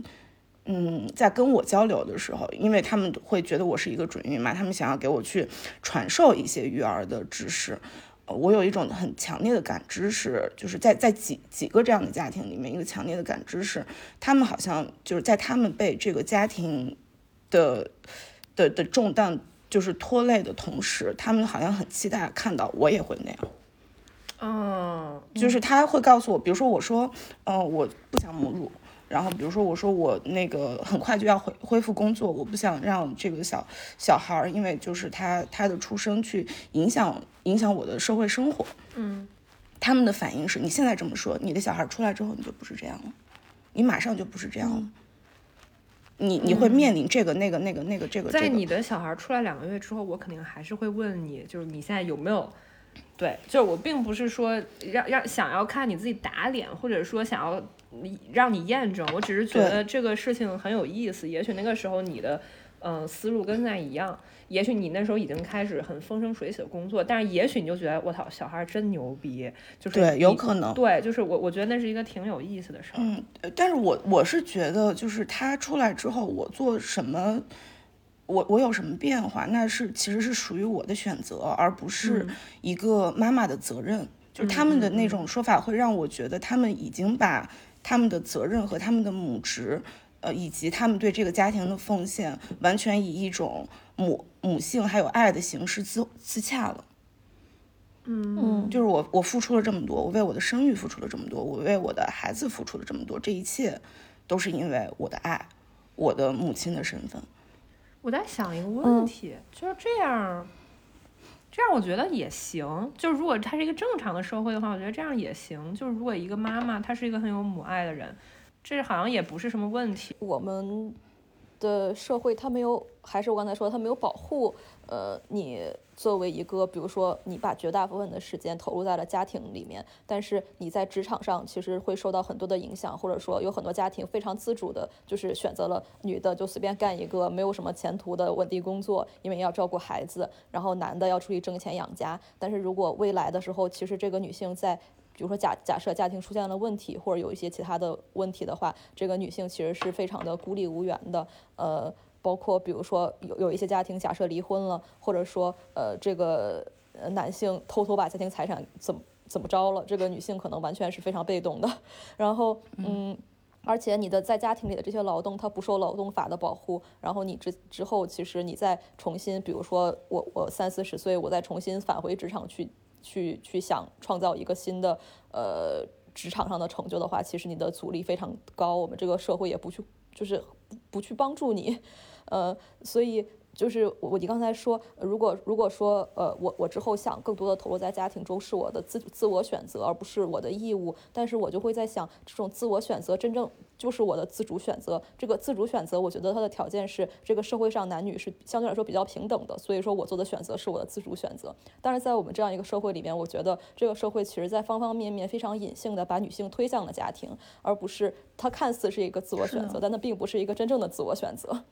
嗯在跟我交流的时候，因为他们会觉得我是一个准孕妈，他们想要给我去传授一些育儿的知识。我有一种很强烈的感知，是就是在在几几个这样的家庭里面，一个强烈的感知是，他们好像就是在他们被这个家庭的的的重担就是拖累的同时，他们好像很期待看到我也会那样。嗯，就是他会告诉我，比如说我说，嗯，我不想母乳。然后，比如说，我说我那个很快就要恢恢复工作，我不想让这个小小孩儿，因为就是他他的出生去影响影响我的社会生活。嗯，他们的反应是：你现在这么说，你的小孩出来之后你就不是这样了，你马上就不是这样了。你你会面临这个那个那个那个这个。在你的小孩出来两个月之后，我肯定还是会问你，就是你现在有没有？对，就是我并不是说让让想要看你自己打脸，或者说想要让你验证，我只是觉得这个事情很有意思。也许那个时候你的嗯思路跟现在一样，也许你那时候已经开始很风生水起的工作，但是也许你就觉得我操，小孩真牛逼，就是对，有可能，对，就是我我觉得那是一个挺有意思的事儿。嗯，但是我我是觉得，就是他出来之后，我做什么。我我有什么变化？那是其实是属于我的选择，而不是一个妈妈的责任。就是他们的那种说法会让我觉得，他们已经把他们的责任和他们的母职，呃，以及他们对这个家庭的奉献，完全以一种母母性还有爱的形式自自洽了。嗯，就是我我付出了这么多，我为我的生育付出了这么多，我为我的孩子付出了这么多，这一切都是因为我的爱，我的母亲的身份。我在想一个问题，就是这样，这样我觉得也行。就是如果他是一个正常的社会的话，我觉得这样也行。就是如果一个妈妈她是一个很有母爱的人，这好像也不是什么问题。我们的社会它没有，还是我刚才说，它没有保护，呃，你。作为一个，比如说你把绝大部分的时间投入在了家庭里面，但是你在职场上其实会受到很多的影响，或者说有很多家庭非常自主的，就是选择了女的就随便干一个没有什么前途的稳定工作，因为要照顾孩子，然后男的要出去挣钱养家。但是如果未来的时候，其实这个女性在，比如说假假设家庭出现了问题，或者有一些其他的问题的话，这个女性其实是非常的孤立无援的，呃。包括比如说有有一些家庭假设离婚了，或者说呃这个男性偷偷把家庭财产怎么怎么着了，这个女性可能完全是非常被动的。然后嗯，而且你的在家庭里的这些劳动，它不受劳动法的保护。然后你之之后，其实你再重新，比如说我我三四十岁，我再重新返回职场去去去想创造一个新的呃职场上的成就的话，其实你的阻力非常高。我们这个社会也不去就是不去帮助你。呃，所以就是我你刚才说，如果如果说呃我我之后想更多的投入在家庭中是我的自自我选择，而不是我的义务，但是我就会在想，这种自我选择真正就是我的自主选择。这个自主选择，我觉得它的条件是这个社会上男女是相对来说比较平等的，所以说我做的选择是我的自主选择。但是在我们这样一个社会里面，我觉得这个社会其实在方方面面非常隐性的把女性推向了家庭，而不是它看似是一个自我选择，但它并不是一个真正的自我选择。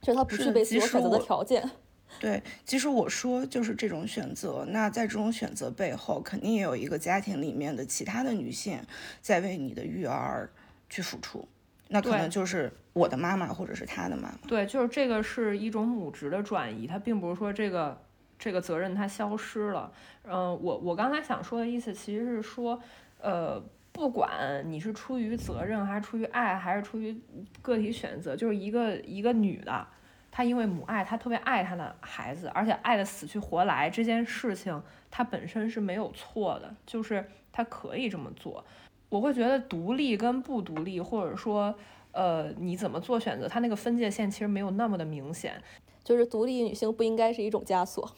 就他不具备自我选择的条件。对，其实我说就是这种选择。那在这种选择背后，肯定也有一个家庭里面的其他的女性在为你的育儿去付出。那可能就是我的妈妈，或者是他的妈妈。对，就是这个是一种母职的转移，它并不是说这个这个责任它消失了。嗯，我我刚才想说的意思其实是说，呃。不管你是出于责任，还是出于爱，还是出于个体选择，就是一个一个女的，她因为母爱，她特别爱她的孩子，而且爱的死去活来，这件事情她本身是没有错的，就是她可以这么做。我会觉得独立跟不独立，或者说，呃，你怎么做选择，它那个分界线其实没有那么的明显。就是独立女性不应该是一种枷锁。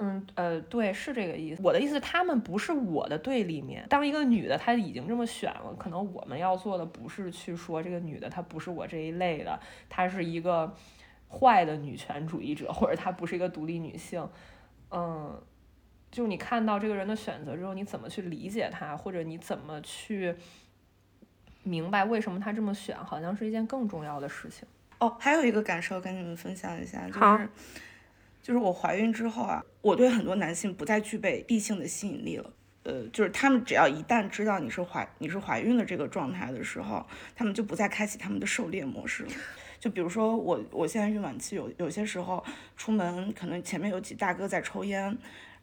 嗯呃，对，是这个意思。我的意思，他们不是我的对立面。当一个女的，她已经这么选了，可能我们要做的不是去说这个女的她不是我这一类的，她是一个坏的女权主义者，或者她不是一个独立女性。嗯，就你看到这个人的选择之后，你怎么去理解他，或者你怎么去明白为什么他这么选，好像是一件更重要的事情。哦，还有一个感受跟你们分享一下，就是。就是我怀孕之后啊，我对很多男性不再具备异性的吸引力了。呃，就是他们只要一旦知道你是怀你是怀孕的这个状态的时候，他们就不再开启他们的狩猎模式了。就比如说我，我现在孕晚期，有有些时候出门，可能前面有几大哥在抽烟。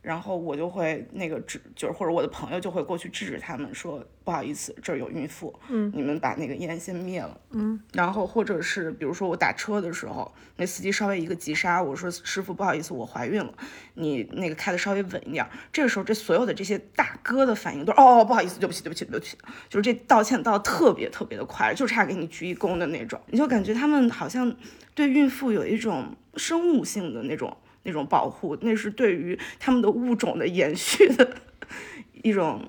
然后我就会那个制，就是或者我的朋友就会过去制止他们，说不好意思，这儿有孕妇，嗯，你们把那个烟先灭了，嗯，然后或者是比如说我打车的时候，那司机稍微一个急刹，我说师傅不好意思，我怀孕了，你那个开的稍微稳一点。这个时候，这所有的这些大哥的反应都是哦，不好意思，对不起，对不起，对不起，就是这道歉道特别特别的快，就差给你鞠一躬的那种，你就感觉他们好像对孕妇有一种生物性的那种。那种保护，那是对于他们的物种的延续的一种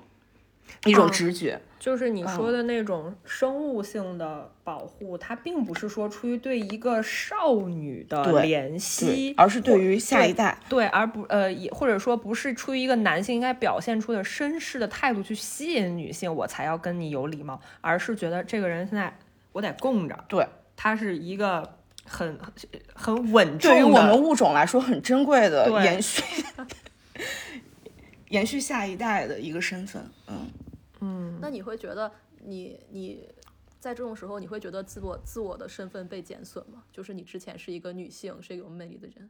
一种直觉。就是你说的那种生物性的保护，它并不是说出于对一个少女的怜惜，而是对于下一代。对，而不呃，也或者说不是出于一个男性应该表现出的绅士的态度去吸引女性，我才要跟你有礼貌，而是觉得这个人现在我得供着。对，他是一个很很稳重，对于我们物种来说很珍贵的延续延续下一代的一个身份。嗯。嗯，那你会觉得你你在这种时候，你会觉得自我自我的身份被减损吗？就是你之前是一个女性，是一个有魅力的人。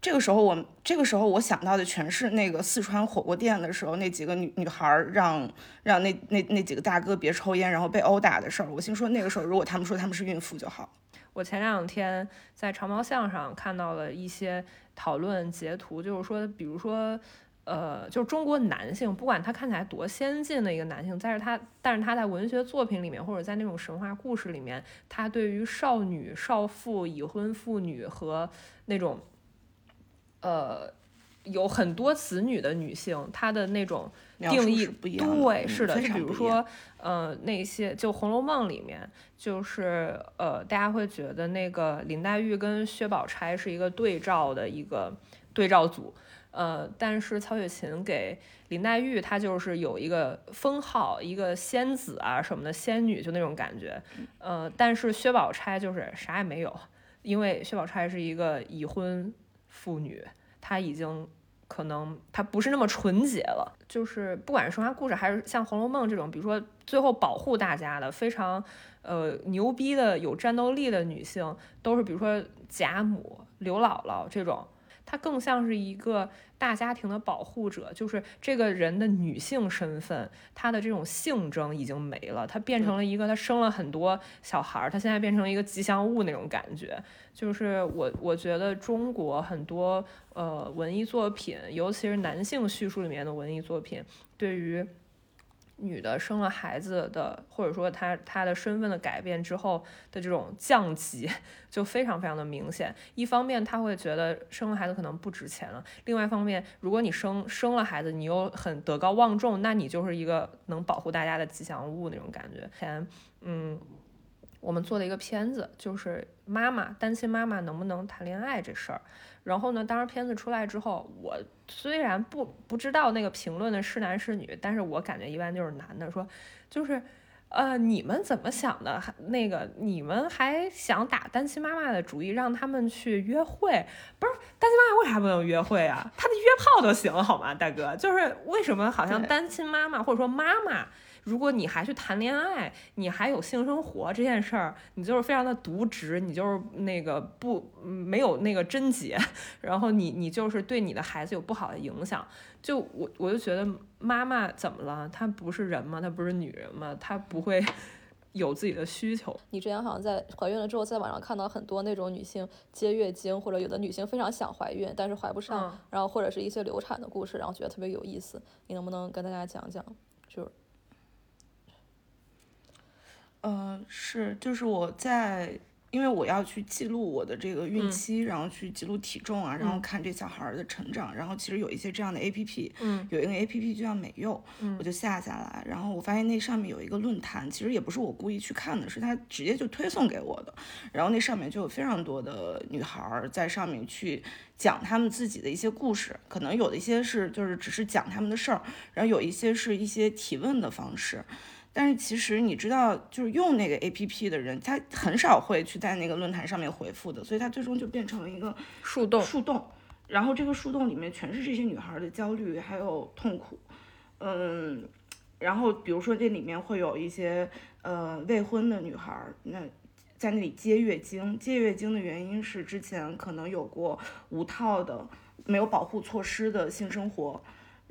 这个时候，我这个时候我想到的全是那个四川火锅店的时候，那几个女女孩让让那那那几个大哥别抽烟，然后被殴打的事儿。我心说，那个时候如果他们说他们是孕妇就好。我前两天在长毛象上看到了一些讨论截图，就是说，比如说。呃，就是中国男性，不管他看起来多先进的一个男性，但是他，但是他在文学作品里面，或者在那种神话故事里面，他对于少女、少妇、已婚妇女和那种，呃，有很多子女的女性，她的那种定义不一样。对，是的，就比如说，呃，那些就《红楼梦》里面，就是呃，大家会觉得那个林黛玉跟薛宝钗是一个对照的一个对照组。呃，但是曹雪芹给林黛玉，她就是有一个封号，一个仙子啊什么的，仙女就那种感觉。呃，但是薛宝钗就是啥也没有，因为薛宝钗是一个已婚妇女，他已经可能他不是那么纯洁了。就是不管是神话故事，还是像《红楼梦》这种，比如说最后保护大家的非常呃牛逼的有战斗力的女性，都是比如说贾母、刘姥姥这种。她更像是一个大家庭的保护者，就是这个人的女性身份，她的这种性征已经没了，她变成了一个，她生了很多小孩儿，她现在变成一个吉祥物那种感觉。就是我，我觉得中国很多呃文艺作品，尤其是男性叙述里面的文艺作品，对于。女的生了孩子的，或者说她她的身份的改变之后的这种降级，就非常非常的明显。一方面，她会觉得生了孩子可能不值钱了；另外一方面，如果你生生了孩子，你又很德高望重，那你就是一个能保护大家的吉祥物那种感觉。前，嗯，我们做的一个片子，就是妈妈单亲妈妈能不能谈恋爱这事儿。然后呢？当时片子出来之后，我虽然不不知道那个评论的是男是女，但是我感觉一般就是男的说，就是，呃，你们怎么想的？还那个你们还想打单亲妈妈的主意，让他们去约会？不是单亲妈妈为啥不能约会啊？他的约炮都行好吗，大哥？就是为什么好像单亲妈妈或者说妈妈？如果你还去谈恋爱，你还有性生活这件事儿，你就是非常的渎职，你就是那个不没有那个贞洁，然后你你就是对你的孩子有不好的影响。就我我就觉得妈妈怎么了？她不是人吗？她不是女人吗？她不会 有自己的需求？你之前好像在怀孕了之后，在网上看到很多那种女性接月经，或者有的女性非常想怀孕，但是怀不上，然后或者是一些流产的故事，然后觉得特别有意思。你能不能跟大家讲讲？就是。嗯，是，就是我在，因为我要去记录我的这个孕期，然后去记录体重啊，然后看这小孩的成长，然后其实有一些这样的 A P P，嗯，有一个 A P P 就叫美柚，嗯，我就下下来，然后我发现那上面有一个论坛，其实也不是我故意去看的，是他直接就推送给我的，然后那上面就有非常多的女孩在上面去讲她们自己的一些故事，可能有的一些是就是只是讲他们的事儿，然后有一些是一些提问的方式。但是其实你知道，就是用那个 A P P 的人，他很少会去在那个论坛上面回复的，所以他最终就变成了一个树洞。树洞，然后这个树洞里面全是这些女孩的焦虑还有痛苦，嗯，然后比如说这里面会有一些呃未婚的女孩，那在那里接月经，接月经的原因是之前可能有过无套的、没有保护措施的性生活。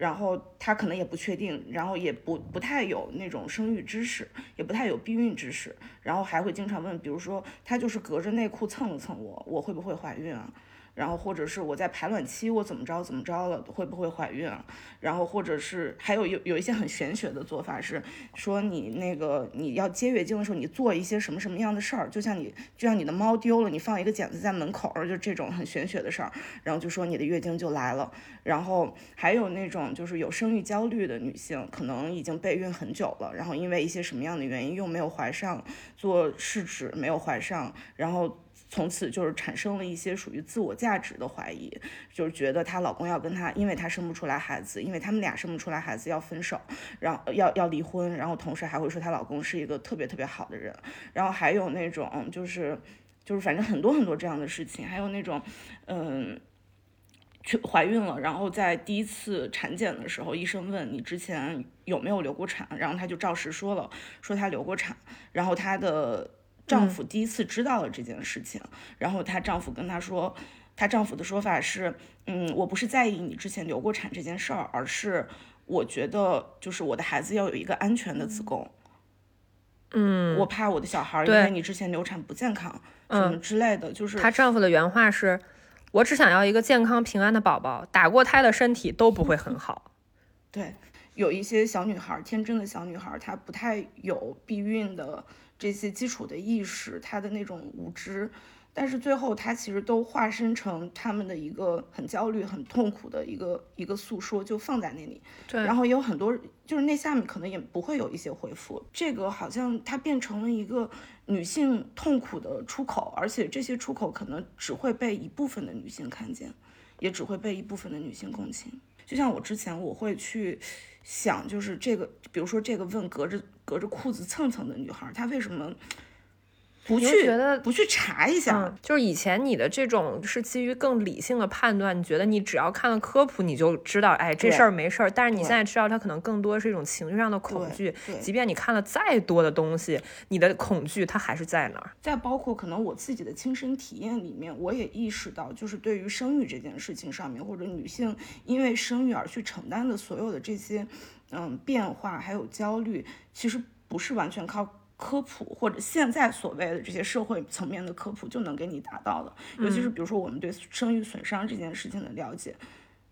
然后他可能也不确定，然后也不不太有那种生育知识，也不太有避孕知识，然后还会经常问，比如说他就是隔着内裤蹭了蹭我，我会不会怀孕啊？然后或者是我在排卵期我怎么着怎么着了，会不会怀孕啊？然后或者是还有有有一些很玄学的做法是说你那个你要接月经的时候，你做一些什么什么样的事儿，就像你就像你的猫丢了，你放一个剪子在门口，就这种很玄学的事儿，然后就说你的月经就来了。然后还有那种就是有生育焦虑的女性，可能已经备孕很久了，然后因为一些什么样的原因又没有怀上，做试纸没有怀上，然后。从此就是产生了一些属于自我价值的怀疑，就是觉得她老公要跟她，因为她生不出来孩子，因为他们俩生不出来孩子要分手，然后要要离婚，然后同时还会说她老公是一个特别特别好的人，然后还有那种就是就是反正很多很多这样的事情，还有那种嗯，去怀孕了，然后在第一次产检的时候，医生问你之前有没有流过产，然后她就照实说了，说她流过产，然后她的。丈夫第一次知道了这件事情，然后她丈夫跟她说，她丈夫的说法是，嗯，我不是在意你之前流过产这件事儿，而是我觉得就是我的孩子要有一个安全的子宫，嗯，我怕我的小孩因为你之前流产不健康，什么之类的，就是她丈夫的原话是，我只想要一个健康平安的宝宝，打过胎的身体都不会很好。对，有一些小女孩，天真的小女孩，她不太有避孕的。这些基础的意识，他的那种无知，但是最后他其实都化身成他们的一个很焦虑、很痛苦的一个一个诉说，就放在那里。对，然后也有很多，就是那下面可能也不会有一些回复。这个好像它变成了一个女性痛苦的出口，而且这些出口可能只会被一部分的女性看见，也只会被一部分的女性共情。就像我之前我会去想，就是这个，比如说这个问隔着。隔着裤子蹭蹭的女孩，她为什么？不去觉得不去查一下，就是以前你的这种是基于更理性的判断，你觉得你只要看了科普你就知道，哎，这事儿没事儿。但是你现在知道，它可能更多是一种情绪上的恐惧。即便你看了再多的东西，你的恐惧它还是在那儿。再包括可能我自己的亲身体验里面，我也意识到，就是对于生育这件事情上面，或者女性因为生育而去承担的所有的这些，嗯，变化还有焦虑，其实不是完全靠。科普或者现在所谓的这些社会层面的科普就能给你达到的，尤其是比如说我们对生育损伤这件事情的了解，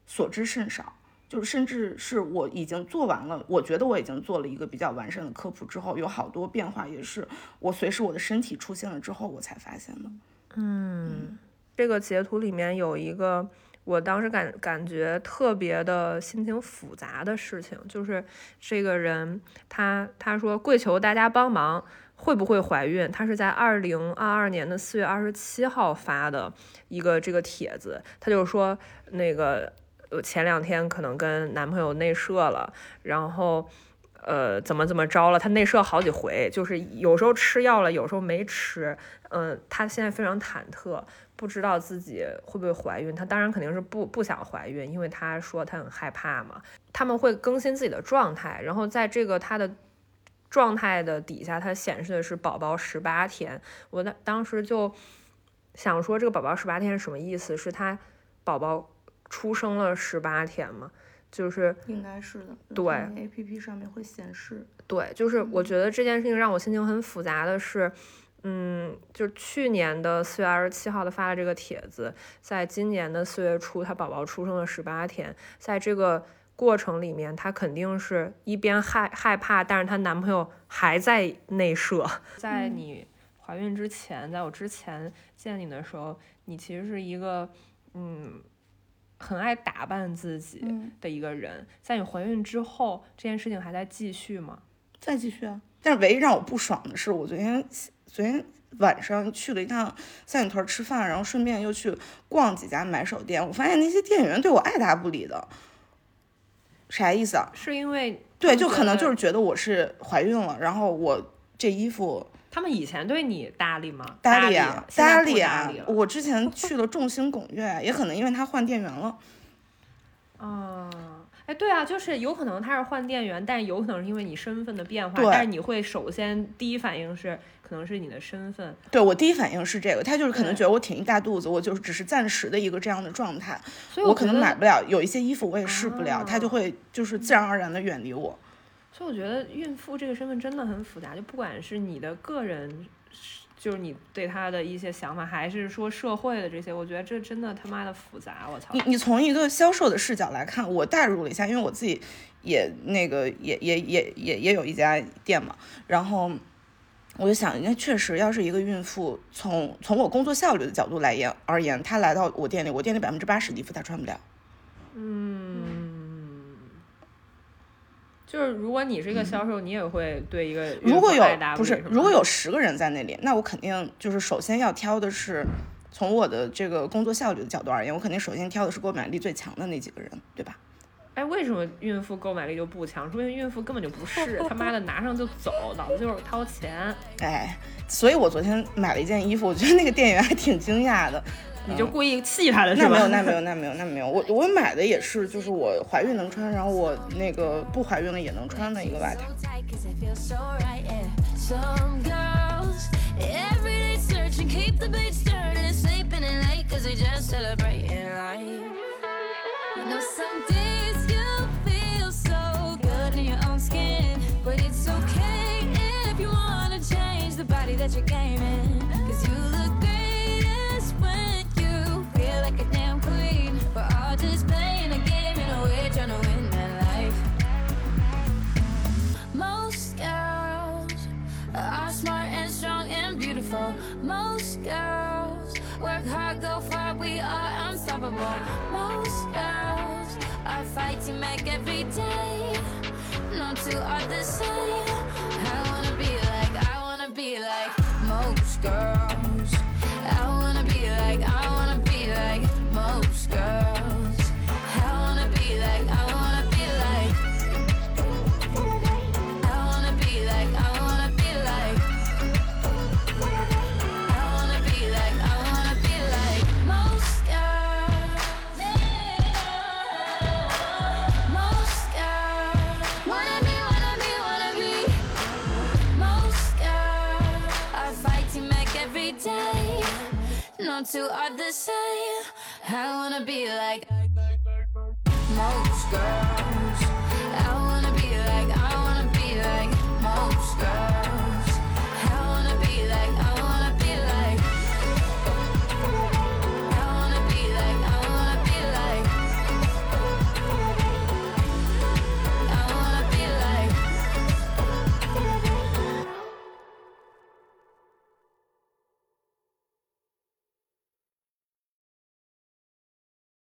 所知甚少，就是甚至是我已经做完了，我觉得我已经做了一个比较完善的科普之后，有好多变化也是我随时我的身体出现了之后我才发现的。嗯，这个截图里面有一个。我当时感感觉特别的心情复杂的事情，就是这个人他他说跪求大家帮忙，会不会怀孕？他是在二零二二年的四月二十七号发的一个这个帖子，他就说那个前两天可能跟男朋友内射了，然后呃怎么怎么着了？他内射好几回，就是有时候吃药了，有时候没吃。嗯，他现在非常忐忑。不知道自己会不会怀孕，她当然肯定是不不想怀孕，因为她说她很害怕嘛。他们会更新自己的状态，然后在这个她的状态的底下，它显示的是宝宝十八天。我当当时就想说，这个宝宝十八天是什么意思？是她宝宝出生了十八天吗？就是应该是的，对，A P P 上面会显示。对，就是我觉得这件事情让我心情很复杂的是。嗯，就去年的四月二十七号，的发了这个帖子，在今年的四月初，她宝宝出生了十八天，在这个过程里面，她肯定是一边害害怕，但是她男朋友还在内射。在你怀孕之前，在我之前见你的时候，你其实是一个嗯很爱打扮自己的一个人。在你怀孕之后，这件事情还在继续吗？在继续啊，但是唯一让我不爽的是，我昨天。昨天晚上去了一趟三里屯吃饭，然后顺便又去逛几家买手店。我发现那些店员对我爱答不理的，啥意思啊？是因为对，就可能就是觉得我是怀孕了，然后我这衣服。他们以前对你搭理吗？搭理啊，搭理啊。我之前去了众星拱月，也可能因为他换店员了。啊。哎，对啊，就是有可能他是换店员，但有可能是因为你身份的变化，但是你会首先第一反应是可能是你的身份。对我第一反应是这个，他就是可能觉得我挺一大肚子，我就是只是暂时的一个这样的状态，所以我可能买不了有一些衣服我也试不了，他就会就是自然而然的远离我。所以我觉得孕妇这个身份真的很复杂，就不管是你的个人就是你对她的一些想法，还是说社会的这些？我觉得这真的他妈的复杂，我操！你你从一个销售的视角来看，我代入了一下，因为我自己也那个也也也也也有一家店嘛，然后我就想，那确实要是一个孕妇，从从我工作效率的角度来言而言，她来到我店里，我店里百分之八十的衣服她穿不了。嗯，就是如果你是一个销售，你也会对一个如果有不是如果有十个人在那里，那我肯定就是首先要挑的是，从我的这个工作效率的角度而言，我肯定首先挑的是购买力最强的那几个人，对吧？哎，为什么孕妇购买力就不强？说明孕妇根本就不是他妈的 拿上就走，脑子就是掏钱。哎，所以我昨天买了一件衣服，我觉得那个店员还挺惊讶的。你就故意气他的是吧？那没有，那没有，那没有，那没有。我我买的也是，就是我怀孕能穿，然后我那个不怀孕了也能穿的一个外套。Cause it feels unstoppable. Most girls are fighting back every day. No two are the same. I wanna be like, I wanna be like Two are the same. I wanna be like most girls.